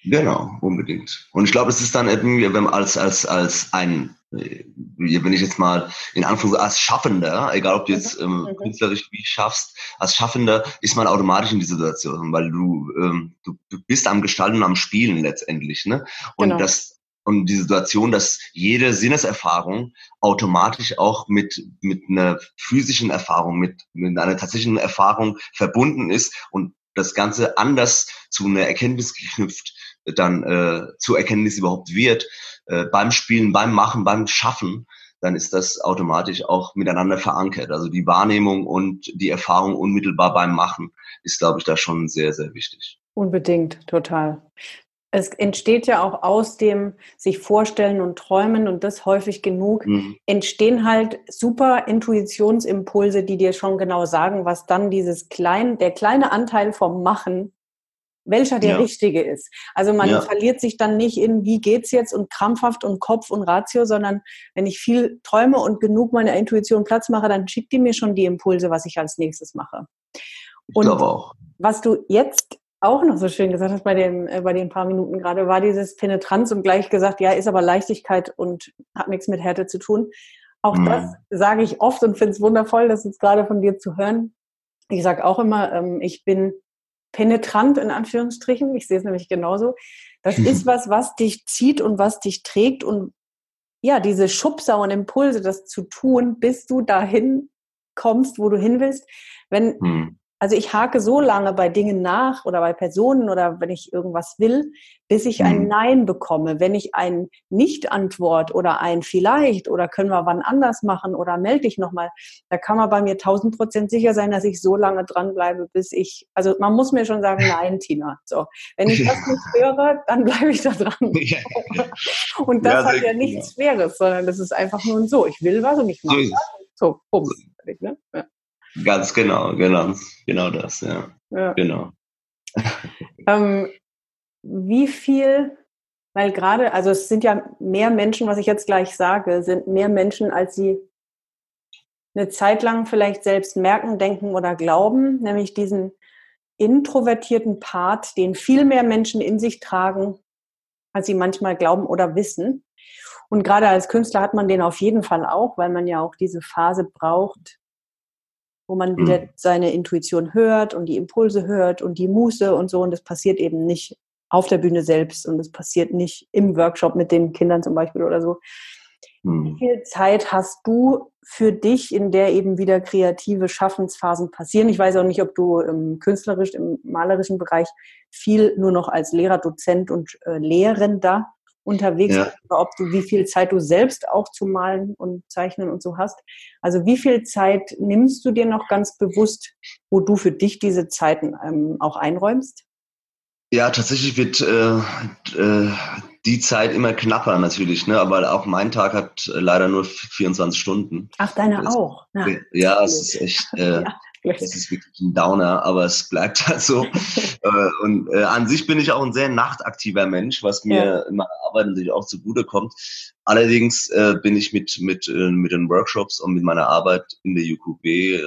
Genau, unbedingt. Und ich glaube, es ist dann irgendwie, wenn man als, als, als ein, äh, wenn ich jetzt mal in Anführungszeichen als Schaffender, egal ob du jetzt mhm. ähm, mhm. künstlerisch wie schaffst, als Schaffender ist man automatisch in dieser Situation, weil du, ähm, du, du bist am Gestalten und am Spielen letztendlich, ne? Und genau. das, und die Situation, dass jede Sinneserfahrung automatisch auch mit, mit einer physischen Erfahrung, mit, mit einer tatsächlichen Erfahrung verbunden ist und das Ganze anders zu einer Erkenntnis geknüpft dann äh, zur Erkenntnis überhaupt wird, äh, beim Spielen, beim Machen, beim Schaffen, dann ist das automatisch auch miteinander verankert. Also die Wahrnehmung und die Erfahrung unmittelbar beim Machen ist, glaube ich, da schon sehr, sehr wichtig. Unbedingt, total. Es entsteht ja auch aus dem sich vorstellen und träumen und das häufig genug, mhm. entstehen halt super Intuitionsimpulse, die dir schon genau sagen, was dann dieses kleine, der kleine Anteil vom Machen welcher der ja. richtige ist. Also man ja. verliert sich dann nicht in, wie geht's jetzt und krampfhaft und Kopf und Ratio, sondern wenn ich viel träume und genug meiner Intuition Platz mache, dann schickt die mir schon die Impulse, was ich als nächstes mache. Und ich auch. was du jetzt auch noch so schön gesagt hast bei den, äh, bei den paar Minuten gerade, war dieses Penetranz und gleich gesagt, ja, ist aber Leichtigkeit und hat nichts mit Härte zu tun. Auch mhm. das sage ich oft und finde es wundervoll, das jetzt gerade von dir zu hören. Ich sage auch immer, ähm, ich bin penetrant in Anführungsstrichen. Ich sehe es nämlich genauso. Das [LAUGHS] ist was, was dich zieht und was dich trägt und ja, diese Schubser und Impulse, das zu tun, bis du dahin kommst, wo du hin willst. Wenn, hm. Also ich hake so lange bei Dingen nach oder bei Personen oder wenn ich irgendwas will, bis ich ein mhm. Nein bekomme. Wenn ich ein Nicht-Antwort oder ein Vielleicht oder können wir wann anders machen oder melde dich nochmal, da kann man bei mir tausend Prozent sicher sein, dass ich so lange dranbleibe, bis ich, also man muss mir schon sagen, [LAUGHS] nein, Tina. So, wenn ich das nicht höre, dann bleibe ich da dran. [LAUGHS] Und das ja, hat ja nichts. Schweres, sondern das ist einfach nur so. Ich will was und ich mache so, so, bums. Ne? Ja. Ganz genau, genau, genau das, ja. ja. Genau. [LAUGHS] ähm, wie viel, weil gerade, also es sind ja mehr Menschen, was ich jetzt gleich sage, sind mehr Menschen, als sie eine Zeit lang vielleicht selbst merken, denken oder glauben, nämlich diesen introvertierten Part, den viel mehr Menschen in sich tragen, als sie manchmal glauben oder wissen. Und gerade als Künstler hat man den auf jeden Fall auch, weil man ja auch diese Phase braucht, wo man wieder mhm. seine Intuition hört und die Impulse hört und die Muße und so. Und das passiert eben nicht auf der Bühne selbst und das passiert nicht im Workshop mit den Kindern zum Beispiel oder so. Mhm. Wie viel Zeit hast du für dich, in der eben wieder kreative Schaffensphasen passieren? Ich weiß auch nicht, ob du im künstlerisch, im malerischen Bereich viel nur noch als Lehrer, Dozent und äh, Lehrender unterwegs ja. ob du, wie viel Zeit du selbst auch zu malen und zeichnen und so hast. Also wie viel Zeit nimmst du dir noch ganz bewusst, wo du für dich diese Zeiten ähm, auch einräumst? Ja, tatsächlich wird äh, äh, die Zeit immer knapper natürlich, ne? aber auch mein Tag hat äh, leider nur 24 Stunden. Ach, deine das, auch? Na, ja, es ist echt... [LAUGHS] Äh, ja. Es ist wirklich ein Downer, aber es bleibt halt so. [LAUGHS] Äh, und äh, an sich bin ich auch ein sehr nachtaktiver Mensch, was mir ja. in meiner Arbeit natürlich auch zugute kommt. Allerdings äh, bin ich mit, mit, äh, mit den Workshops und mit meiner Arbeit in der UQB äh,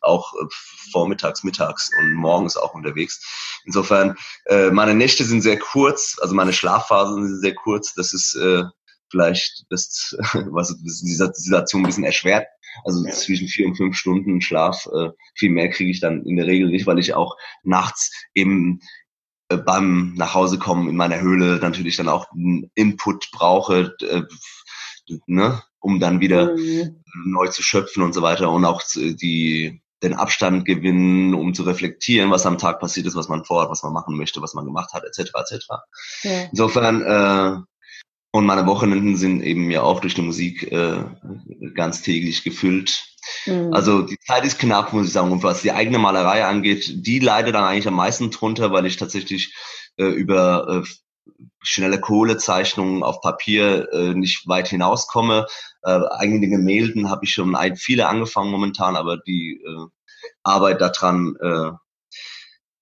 auch äh, vormittags, mittags und morgens auch unterwegs. Insofern, äh, meine Nächte sind sehr kurz, also meine Schlafphasen sind sehr kurz. Das ist äh, vielleicht das, [LAUGHS] was diese Situation ein bisschen erschwert. Also ja. zwischen vier und fünf Stunden Schlaf, äh, viel mehr kriege ich dann in der Regel nicht, weil ich auch nachts eben äh, beim Nachhausekommen in meiner Höhle natürlich dann auch einen Input brauche, äh, ne, um dann wieder mhm. neu zu schöpfen und so weiter und auch die den Abstand gewinnen, um zu reflektieren, was am Tag passiert ist, was man vorhat, was man machen möchte, was man gemacht hat, etc. etc. Ja. Insofern äh, und meine Wochenenden sind eben ja auch durch die Musik äh, ganz täglich gefüllt. Mhm. Also die Zeit ist knapp, muss ich sagen. Und was die eigene Malerei angeht, die leidet dann eigentlich am meisten drunter, weil ich tatsächlich äh, über äh, schnelle Kohlezeichnungen auf Papier äh, nicht weit hinauskomme. Äh, eigene Gemälden habe ich schon viele angefangen momentan, aber die äh, Arbeit daran äh,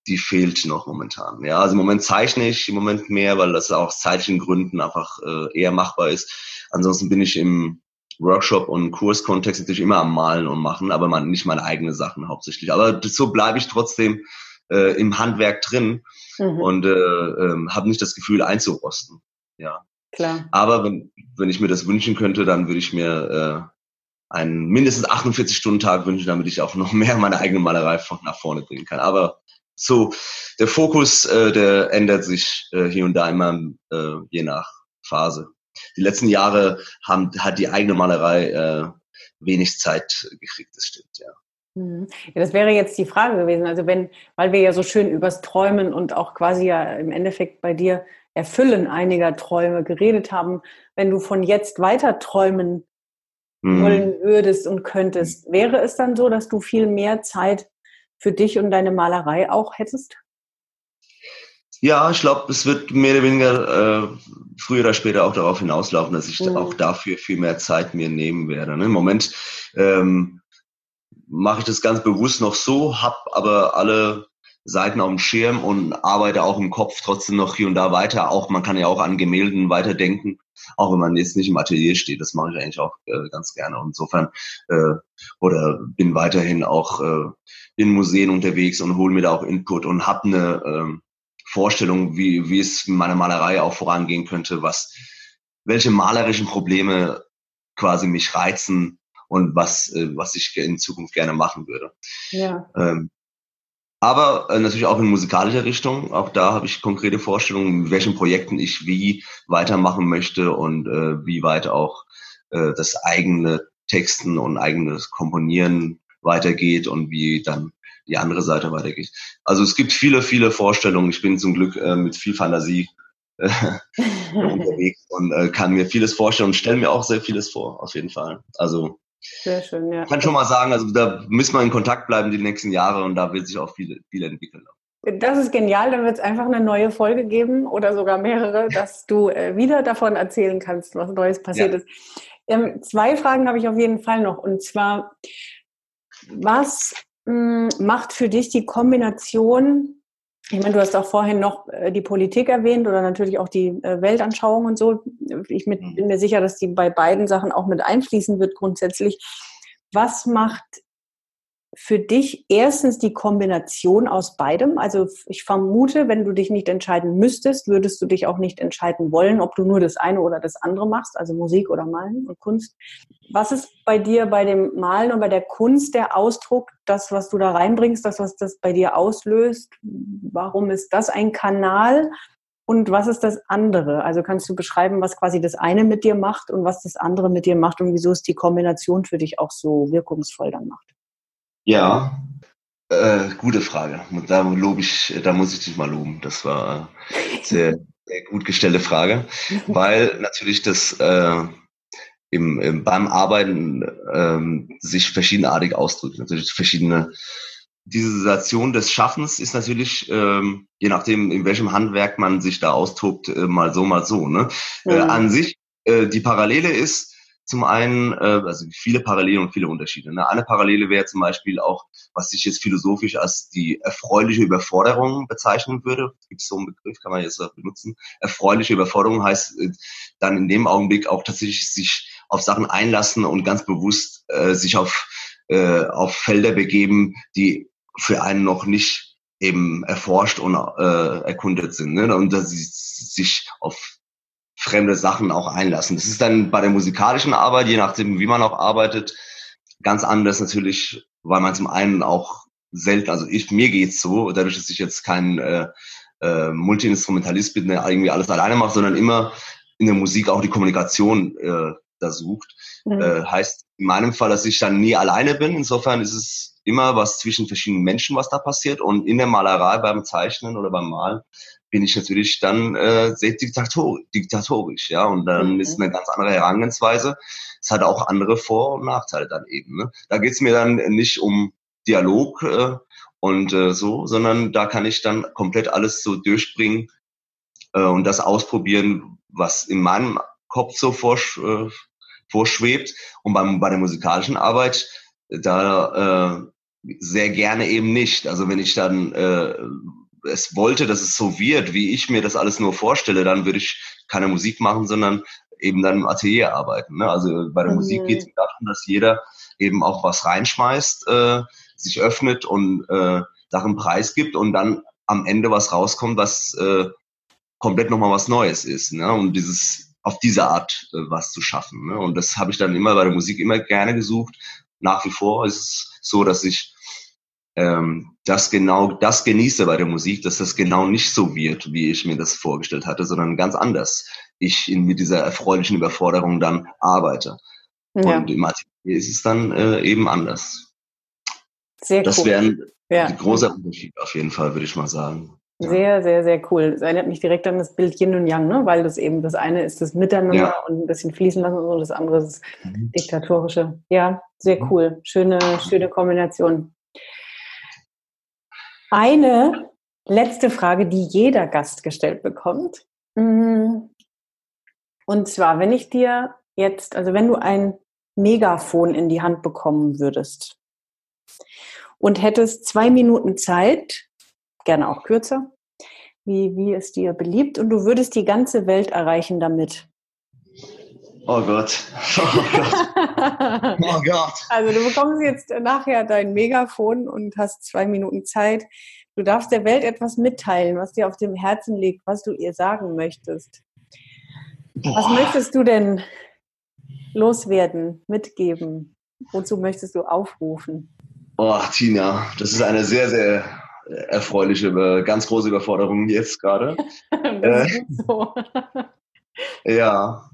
die fehlt noch momentan. Ja, also im Moment zeichne ich im Moment mehr, weil das aus zeitlichen Gründen einfach äh, eher machbar ist. Ansonsten bin ich im Workshop- und Kurskontext natürlich immer am Malen und machen, aber man, nicht meine eigenen Sachen hauptsächlich. Aber so bleibe ich trotzdem äh, im Handwerk drin mhm. und äh, äh, habe nicht das Gefühl einzurosten. Ja. Klar. Aber wenn, wenn ich mir das wünschen könnte, dann würde ich mir äh, einen mindestens 48-Stunden-Tag wünschen, damit ich auch noch [LAUGHS] mehr meine eigene Malerei nach vorne bringen kann. Aber so, der Fokus, äh, der ändert sich äh, hier und da immer äh, je nach Phase. Die letzten Jahre haben, hat die eigene Malerei äh, wenig Zeit gekriegt, das stimmt, ja. Mhm. Ja, das wäre jetzt die Frage gewesen. Also wenn, weil wir ja so schön übers Träumen und auch quasi ja im Endeffekt bei dir Erfüllen einiger Träume geredet haben, wenn du von jetzt weiter träumen mhm. wollen würdest und könntest, wäre es dann so, dass du viel mehr Zeit für dich und deine Malerei auch hättest? Ja, ich glaube, es wird mehr oder weniger äh, früher oder später auch darauf hinauslaufen, dass ich mhm. auch dafür viel mehr Zeit mir nehmen werde. Ne? Im Moment ähm, mache ich das ganz bewusst noch so, habe aber alle Seiten auf dem Schirm und arbeite auch im Kopf trotzdem noch hier und da weiter. Auch man kann ja auch an Gemälden weiterdenken, auch wenn man jetzt nicht im Atelier steht. Das mache ich eigentlich auch äh, ganz gerne. Und insofern äh, oder bin weiterhin auch äh, in Museen unterwegs und hole mir da auch Input und habe eine äh, Vorstellung, wie wie es in meiner Malerei auch vorangehen könnte, was welche malerischen Probleme quasi mich reizen und was äh, was ich in Zukunft gerne machen würde. Ja. Ähm, aber äh, natürlich auch in musikalischer Richtung. Auch da habe ich konkrete Vorstellungen, in welchen Projekten ich wie weitermachen möchte und äh, wie weit auch äh, das eigene Texten und eigenes Komponieren weitergeht und wie dann die andere Seite weitergeht. Also es gibt viele, viele Vorstellungen. Ich bin zum Glück äh, mit viel Fantasie äh, [LAUGHS] unterwegs und äh, kann mir vieles vorstellen und stelle mir auch sehr vieles vor, auf jeden Fall. Also sehr schön, ja. Ich kann schon mal sagen, also da müssen wir in Kontakt bleiben die nächsten Jahre und da wird sich auch viel, viel entwickeln. Das ist genial, dann wird es einfach eine neue Folge geben oder sogar mehrere, dass du äh, wieder davon erzählen kannst, was Neues passiert ja. ist. Ähm, zwei Fragen habe ich auf jeden Fall noch. Und zwar, was mh, hm, macht für dich die Kombination ich meine, du hast auch vorhin noch äh, die Politik erwähnt oder natürlich auch die äh, Weltanschauung und so. Ich mhm. bin mir sicher, dass die bei beiden Sachen auch mit einfließen wird grundsätzlich. Was macht für dich erstens die Kombination aus beidem? Also ich vermute, wenn du dich nicht entscheiden müsstest, würdest du dich auch nicht entscheiden wollen, ob du nur das eine oder das andere machst, also Musik oder Malen und Kunst. Was ist bei dir bei dem Malen und bei der Kunst der Ausdruck, das, was du da reinbringst, das, was das bei dir auslöst? Warum ist das ein Kanal? Und was ist das andere? Also kannst du beschreiben, was quasi das eine mit dir macht und was das andere mit dir macht und wieso es die Kombination für dich auch so wirkungsvoll dann macht? Ja, äh, gute Frage. Da lobe ich, da muss ich dich mal loben. Das war sehr, sehr gut gestellte Frage, [LAUGHS] weil natürlich das äh, im, im, beim Arbeiten ähm, sich verschiedenartig ausdrückt. Natürlich verschiedene diese Situation des Schaffens ist natürlich, ähm, je nachdem, in welchem Handwerk man sich da austobt, äh, mal so, mal so. Ne? Mhm. Äh, an sich, äh, die Parallele ist, zum einen, äh, also viele Parallelen und viele Unterschiede. Ne? Eine Parallele wäre zum Beispiel auch, was ich jetzt philosophisch als die erfreuliche Überforderung bezeichnen würde. Gibt es so einen Begriff, kann man jetzt auch benutzen. Erfreuliche Überforderung heißt äh, dann in dem Augenblick auch tatsächlich sich auf Sachen einlassen und ganz bewusst äh, sich auf, äh, auf Felder begeben, die für einen noch nicht eben erforscht und äh, erkundet sind. Ne? Und dass sie sich auf fremde Sachen auch einlassen. Das ist dann bei der musikalischen Arbeit, je nachdem, wie man auch arbeitet, ganz anders natürlich, weil man zum einen auch selten, also ich, mir geht's so, dadurch, dass ich jetzt kein äh, äh, Multi-Instrumentalist bin, der irgendwie alles alleine macht, sondern immer in der Musik auch die Kommunikation äh, da sucht. Mhm. Äh, heißt in meinem Fall, dass ich dann nie alleine bin. Insofern ist es immer was zwischen verschiedenen Menschen, was da passiert. Und in der Malerei, beim Zeichnen oder beim Malen bin ich natürlich dann äh, sehr diktator diktatorisch, ja, und dann mhm. ist eine ganz andere Herangehensweise. Es hat auch andere Vor- und Nachteile dann eben. Ne? Da geht's mir dann nicht um Dialog äh, und äh, so, sondern da kann ich dann komplett alles so durchbringen äh, und das ausprobieren, was in meinem Kopf so vorsch äh, vorschwebt. Und beim, bei der musikalischen Arbeit, da äh, sehr gerne eben nicht. Also wenn ich dann äh, es wollte, dass es so wird, wie ich mir das alles nur vorstelle, dann würde ich keine Musik machen, sondern eben dann im Atelier arbeiten. Ne? Also bei der mhm. Musik geht es darum, dass jeder eben auch was reinschmeißt, äh, sich öffnet und äh, Sachen preisgibt und dann am Ende was rauskommt, was äh, komplett nochmal was Neues ist. Ne? Und dieses auf diese Art äh, was zu schaffen. Ne? Und das habe ich dann immer bei der Musik immer gerne gesucht. Nach wie vor ist es so, dass ich ähm, das genau das genieße bei der Musik, dass das genau nicht so wird, wie ich mir das vorgestellt hatte, sondern ganz anders. Ich in, mit dieser erfreulichen Überforderung dann arbeite. Ja. Und im Atelier ist es dann äh, eben anders. Sehr das cool. wäre ein ja. großer Unterschied auf jeden Fall, würde ich mal sagen. Sehr, sehr, sehr cool. Das erinnert mich direkt an das Bild Yin und Yang, ne? weil das eben das eine ist das Miteinander ja. und ein bisschen fließen lassen und so, das andere ist das mhm. Diktatorische. Ja, sehr mhm. cool. Schöne, schöne Kombination. Eine letzte Frage, die jeder Gast gestellt bekommt. Mm. Und zwar, wenn ich dir jetzt, also wenn du ein Megafon in die Hand bekommen würdest und hättest zwei Minuten Zeit, gerne auch kürzer, wie, wie es dir beliebt, und du würdest die ganze Welt erreichen damit. Oh Gott. [LAUGHS] Oh Gott. [LAUGHS] oh Gott. Also du bekommst jetzt nachher dein Megafon und hast zwei Minuten Zeit. Du darfst der Welt etwas mitteilen, was dir auf dem Herzen liegt, was du ihr sagen möchtest. Boah. Was möchtest du denn loswerden, mitgeben? Wozu möchtest du aufrufen? Oh, Tina, das ist eine sehr, sehr erfreuliche, ganz große Überforderung jetzt gerade. [LAUGHS] das ist äh, so. ja,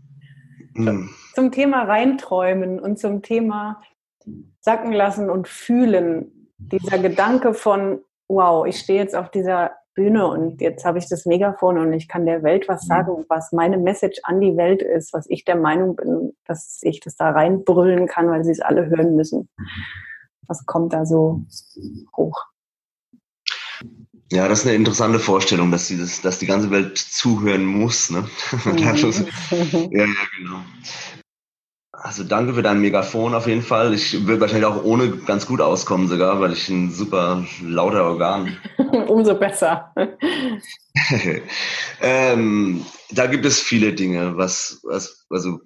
hm. Zum Thema Reinträumen und zum Thema Sacken lassen und fühlen. Dieser Gedanke von, wow, ich stehe jetzt auf dieser Bühne und jetzt habe ich das Megafon und ich kann der Welt was hm. sagen, was meine Message an die Welt ist, was ich der Meinung bin, dass ich das da reinbrüllen kann, weil sie es alle hören müssen. Was kommt da so hoch? Ja, das ist eine interessante Vorstellung, dass, dieses, dass die ganze Welt zuhören muss. Ne? [LAUGHS] Mhm. ja, ja, genau. Also danke für dein Megafon auf jeden Fall. Ich will wahrscheinlich auch ohne ganz gut auskommen sogar, weil ich ein super lauter Organ. [LAUGHS] Umso besser. [LAUGHS] ähm, da gibt es viele Dinge, was, was also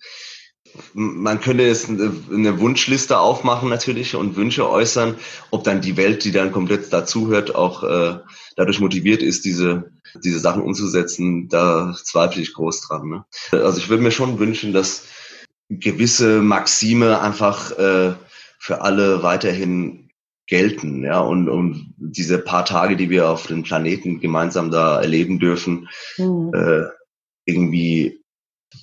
man könnte jetzt eine Wunschliste aufmachen natürlich und Wünsche äußern, ob dann die Welt, die dann komplett dazuhört, auch äh, dadurch motiviert ist, diese diese Sachen umzusetzen, da zweifle ich groß dran. Ne? Also ich würde mir schon wünschen, dass gewisse Maxime einfach äh, für alle weiterhin gelten, ja, und, und diese paar Tage, die wir auf dem Planeten gemeinsam da erleben dürfen, mhm. äh, irgendwie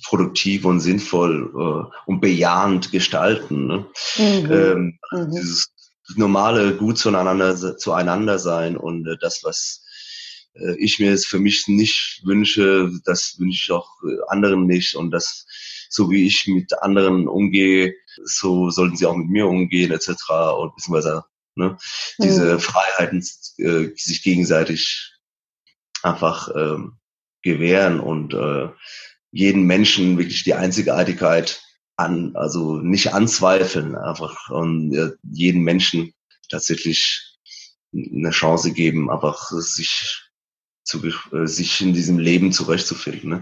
produktiv und sinnvoll äh, und bejahend gestalten. Ne? Mhm. Ähm, mhm. Dieses normale gut zueinander, zueinander sein und äh, das, was äh, ich mir jetzt für mich nicht wünsche, das wünsche ich auch äh, anderen nicht und das, so wie ich mit anderen umgehe, so sollten sie auch mit mir umgehen etc. und beziehungsweise ne, mhm. diese Freiheiten äh, sich gegenseitig einfach ähm, gewähren und äh, jeden Menschen wirklich die Einzigartigkeit an, also nicht anzweifeln, einfach und äh, jeden Menschen tatsächlich eine Chance geben, einfach sich zu, äh, sich in diesem Leben zurechtzufinden. Ne?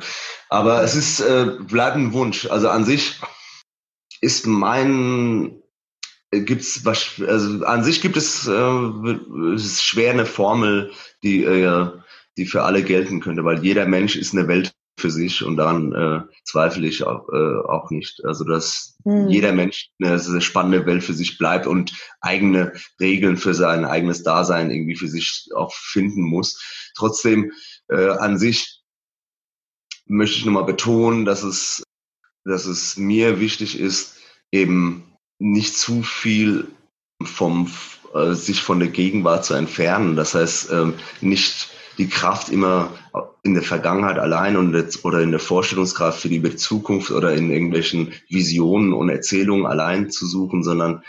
Aber es ist äh, bleibt ein Wunsch. Also an sich ist mein äh, gibt's also an sich gibt es äh, es ist schwer eine Formel, die äh, die für alle gelten könnte, weil jeder Mensch ist eine Welt für sich und daran äh, zweifle ich auch, äh, auch nicht. Also dass mhm. jeder Mensch eine sehr spannende Welt für sich bleibt und eigene Regeln für sein eigenes Dasein irgendwie für sich auch finden muss. Trotzdem äh, an sich möchte ich nochmal betonen, dass es, dass es mir wichtig ist, eben nicht zu viel vom äh, sich von der Gegenwart zu entfernen. Das heißt, ähm, nicht die Kraft immer in der Vergangenheit allein und jetzt, oder in der Vorstellungskraft für die Zukunft oder in irgendwelchen Visionen und Erzählungen allein zu suchen, sondern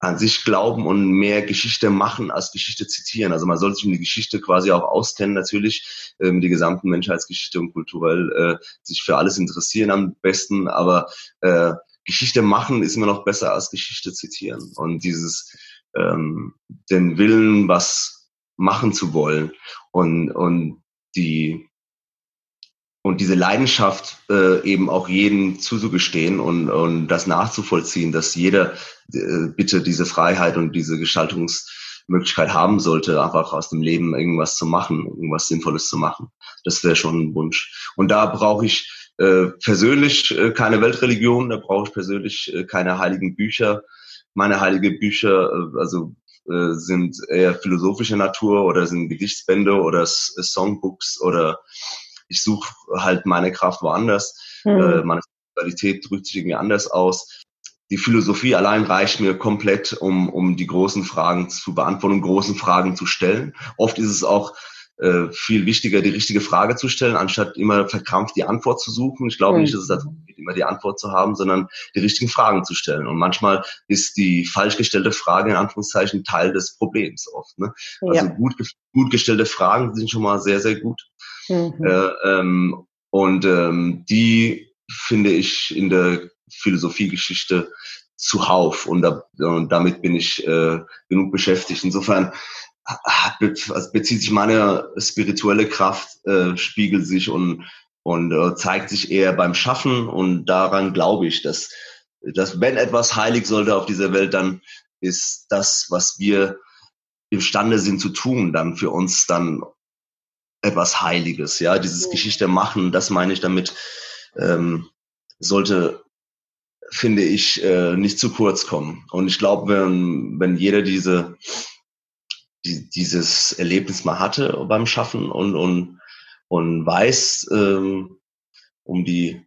an sich glauben und mehr Geschichte machen als Geschichte zitieren. Also man sollte sich mit die Geschichte quasi auch auskennen, natürlich äh, mit gesamten Menschheitsgeschichte und kulturell äh, sich für alles interessieren am besten, aber äh, Geschichte machen ist immer noch besser als Geschichte zitieren. Und dieses ähm, den Willen, was machen zu wollen und, und die und diese Leidenschaft äh, eben auch jedem zuzugestehen und, und das nachzuvollziehen, dass jeder äh, bitte diese Freiheit und diese Gestaltungsmöglichkeit haben sollte, einfach aus dem Leben irgendwas zu machen, irgendwas Sinnvolles zu machen. Das wäre schon ein Wunsch. Und da brauche ich äh, persönlich äh, keine Weltreligion, da brauche ich persönlich äh, keine heiligen Bücher. Meine heilige Bücher, äh, also äh, sind eher philosophischer Natur oder sind Gedichtsbände oder Songbooks oder ich suche halt meine Kraft woanders. Mhm. Äh, meine Sexualität drückt sich irgendwie anders aus. Die Philosophie allein reicht mir komplett, um, um die großen Fragen zu beantworten, großen Fragen zu stellen. Oft ist es auch äh, viel wichtiger, die richtige Frage zu stellen, anstatt immer verkrampft die Antwort zu suchen. Ich glaube mhm. nicht, dass es darum geht, immer die Antwort zu haben, sondern die richtigen Fragen zu stellen. Und manchmal ist die falsch gestellte Frage in Anführungszeichen Teil des Problems oft. Ne? Also ja. gut, gut gestellte Fragen sind schon mal sehr, sehr gut. Mhm. Äh, ähm, und ähm, die finde ich in der Philosophiegeschichte zuhauf und, da, und damit bin ich äh, genug beschäftigt. Insofern bezieht sich meine spirituelle Kraft, äh, spiegelt sich und, und äh, zeigt sich eher beim Schaffen und daran glaube ich, dass, dass wenn etwas heilig sollte auf dieser Welt, dann ist das, was wir imstande sind zu tun, dann für uns dann etwas Heiliges, ja, dieses Geschichte machen, das meine ich damit, ähm, sollte, finde ich, äh, nicht zu kurz kommen. Und ich glaube, wenn, wenn jeder diese, die, dieses Erlebnis mal hatte beim Schaffen und, und, und weiß ähm, um die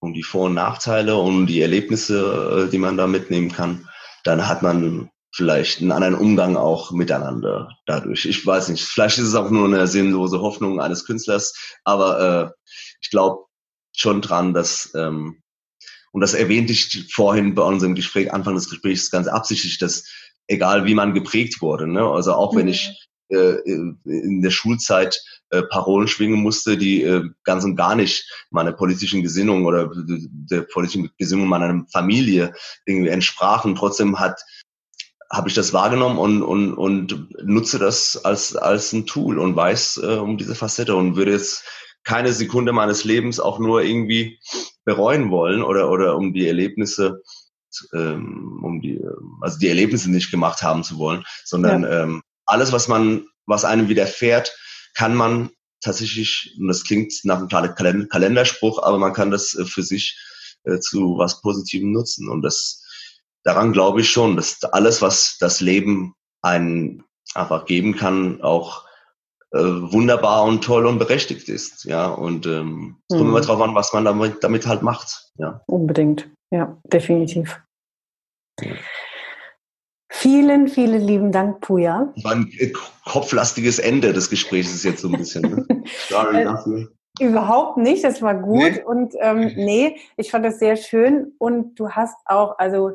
um die Vor- und Nachteile und die Erlebnisse, äh, die man da mitnehmen kann, dann hat man vielleicht einen anderen Umgang auch miteinander dadurch. Ich weiß nicht, vielleicht ist es auch nur eine sinnlose Hoffnung eines Künstlers, aber äh, ich glaube schon dran, dass, ähm, und das erwähnte ich vorhin bei unserem Gespräch, Anfang des Gesprächs ganz absichtlich, dass egal wie man geprägt wurde, ne? also auch mhm. wenn ich äh, in der Schulzeit äh, Parolen schwingen musste, die äh, ganz und gar nicht meiner politischen Gesinnung oder der politischen Gesinnung meiner Familie irgendwie entsprachen. Trotzdem hat habe ich das wahrgenommen und, und, und nutze das als, als ein Tool und weiß äh, um diese Facette und würde jetzt keine Sekunde meines Lebens auch nur irgendwie bereuen wollen oder, oder um die Erlebnisse, ähm, um die, also die Erlebnisse nicht gemacht haben zu wollen, sondern ja. ähm, alles, was man, was einem widerfährt, kann man tatsächlich, und das klingt nach einem kleinen Kalenderspruch, aber man kann das äh, für sich äh, zu was Positivem nutzen und das daran glaube ich schon, dass alles, was das Leben einen einfach geben kann, auch äh, wunderbar und toll und berechtigt ist. Ja, und ähm, es mhm. kommt immer drauf an, was man damit, damit halt macht. Ja. Unbedingt. Ja, definitiv. Ja. Vielen, vielen lieben Dank, Puja. War ein äh, kopflastiges Ende des Gesprächs jetzt so ein bisschen. Ne? [LAUGHS] Sorry dafür. Überhaupt nicht, das war gut nee. und ähm, [LAUGHS] nee, ich fand das sehr schön und du hast auch, also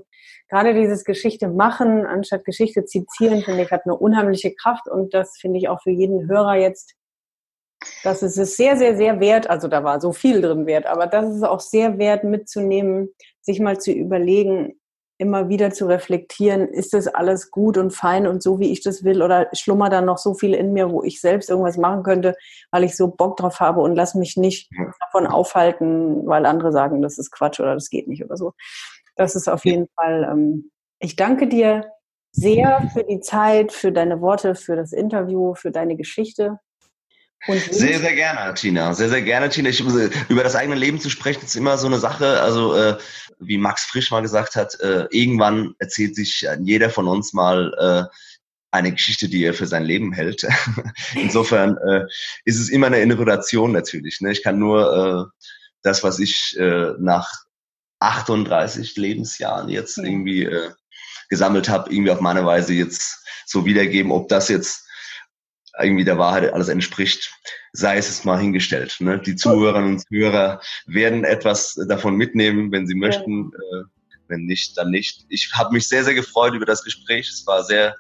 gerade dieses Geschichte machen anstatt Geschichte zitieren, finde ich, hat eine unheimliche Kraft und das finde ich auch für jeden Hörer jetzt, dass es ist sehr, sehr, sehr wert, also da war so viel drin wert, aber das ist auch sehr wert mitzunehmen, sich mal zu überlegen, immer wieder zu reflektieren, ist das alles gut und fein und so, wie ich das will, oder schlummert da noch so viel in mir, wo ich selbst irgendwas machen könnte, weil ich so Bock drauf habe und lass mich nicht davon aufhalten, weil andere sagen, das ist Quatsch oder das geht nicht oder so. Das ist auf jeden Fall, ähm, ich danke dir sehr für die Zeit, für deine Worte, für das Interview, für deine Geschichte. Sehr, sehr gerne, Tina. Sehr, sehr gerne, Tina. Ich, über das eigene Leben zu sprechen, ist immer so eine Sache. Also, äh, wie Max Frisch mal gesagt hat, äh, irgendwann erzählt sich jeder von uns mal äh, eine Geschichte, die er für sein Leben hält. [LAUGHS] Insofern äh, ist es immer eine Interpretation natürlich. Ne? Ich kann nur äh, das, was ich äh, nach 38 Lebensjahren jetzt irgendwie äh, gesammelt habe, irgendwie auf meine Weise jetzt so wiedergeben, ob das jetzt irgendwie der Wahrheit alles entspricht, sei es mal hingestellt. Ne? Die Zuhörerinnen und Zuhörer werden etwas davon mitnehmen, wenn sie möchten. Ja. Äh, wenn nicht, dann nicht. Ich habe mich sehr, sehr gefreut über das Gespräch. Es war sehr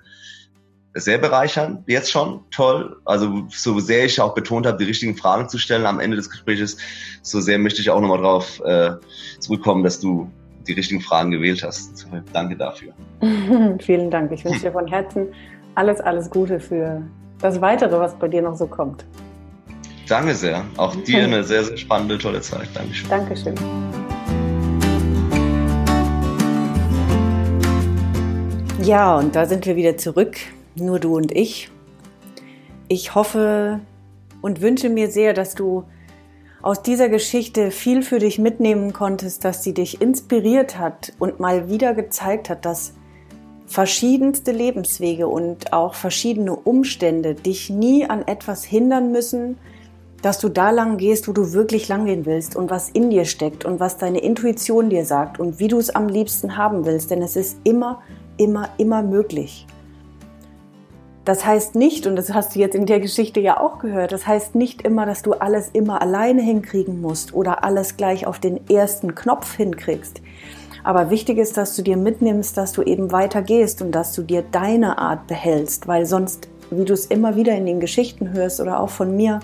sehr bereichernd, jetzt schon, toll. Also so sehr ich auch betont habe, die richtigen Fragen zu stellen am Ende des Gesprächs, so sehr möchte ich auch nochmal drauf äh, zurückkommen, dass du die richtigen Fragen gewählt hast. Danke dafür. [LAUGHS] Vielen Dank. Ich wünsche dir von Herzen alles, alles Gute für das Weitere, was bei dir noch so kommt. Danke sehr. Auch dir [LAUGHS] eine sehr, sehr spannende, tolle Zeit. Dankeschön. Dankeschön. Ja, und da sind wir wieder zurück. Nur du und ich. Ich hoffe und wünsche mir sehr, dass du aus dieser Geschichte viel für dich mitnehmen konntest, dass sie dich inspiriert hat und mal wieder gezeigt hat, dass verschiedenste Lebenswege und auch verschiedene Umstände dich nie an etwas hindern müssen, dass du da lang gehst, wo du wirklich lang gehen willst und was in dir steckt und was deine Intuition dir sagt und wie du es am liebsten haben willst, denn es ist immer, immer, immer möglich. Das heißt nicht, und das hast du jetzt in der Geschichte ja auch gehört, das heißt nicht immer, dass du alles immer alleine hinkriegen musst oder alles gleich auf den ersten Knopf hinkriegst. Aber wichtig ist, dass du dir mitnimmst, dass du eben weitergehst und dass du dir deine Art behältst, weil sonst, wie du es immer wieder in den Geschichten hörst oder auch von mir,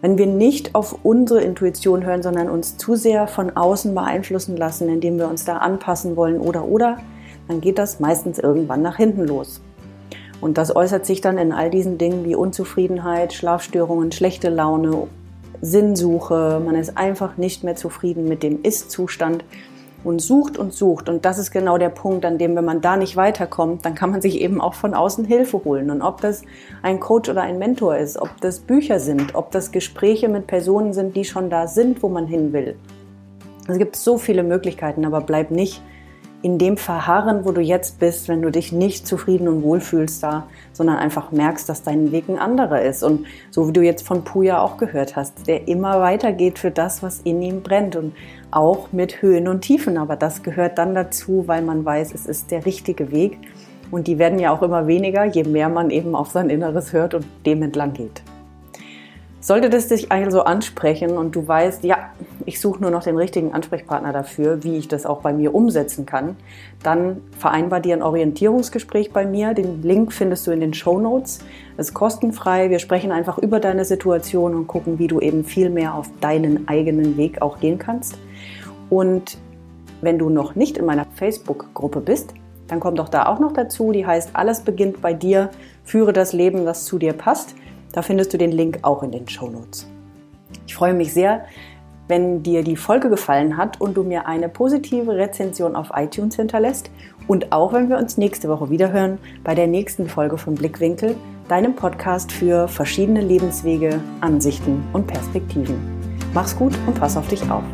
wenn wir nicht auf unsere Intuition hören, sondern uns zu sehr von außen beeinflussen lassen, indem wir uns da anpassen wollen oder oder, dann geht das meistens irgendwann nach hinten los. Und das äußert sich dann in all diesen Dingen wie Unzufriedenheit, Schlafstörungen, schlechte Laune, Sinnsuche. Man ist einfach nicht mehr zufrieden mit dem Ist-Zustand und sucht und sucht. Und das ist genau der Punkt, an dem, wenn man da nicht weiterkommt, dann kann man sich eben auch von außen Hilfe holen. Und ob das ein Coach oder ein Mentor ist, ob das Bücher sind, ob das Gespräche mit Personen sind, die schon da sind, wo man hin will. Es gibt so viele Möglichkeiten, aber bleib nicht in dem verharren, wo du jetzt bist, wenn du dich nicht zufrieden und wohl fühlst da, sondern einfach merkst, dass dein Weg ein anderer ist. Und so wie du jetzt von Puja auch gehört hast, der immer weitergeht für das, was in ihm brennt und auch mit Höhen und Tiefen. Aber das gehört dann dazu, weil man weiß, es ist der richtige Weg. Und die werden ja auch immer weniger, je mehr man eben auf sein Inneres hört und dem entlang geht. Sollte das dich also ansprechen und du weißt, ja, ich suche nur noch den richtigen Ansprechpartner dafür, wie ich das auch bei mir umsetzen kann, dann vereinbar dir ein Orientierungsgespräch bei mir. Den Link findest du in den Show Notes. Es ist kostenfrei. Wir sprechen einfach über deine Situation und gucken, wie du eben viel mehr auf deinen eigenen Weg auch gehen kannst. Und wenn du noch nicht in meiner Facebook-Gruppe bist, dann komm doch da auch noch dazu. Die heißt, alles beginnt bei dir, führe das Leben, das zu dir passt. Da findest du den Link auch in den Show Notes. Ich freue mich sehr, wenn dir die Folge gefallen hat und du mir eine positive Rezension auf iTunes hinterlässt und auch wenn wir uns nächste Woche wiederhören bei der nächsten Folge von Blickwinkel, deinem Podcast für verschiedene Lebenswege, Ansichten und Perspektiven. Mach's gut und pass auf dich auf.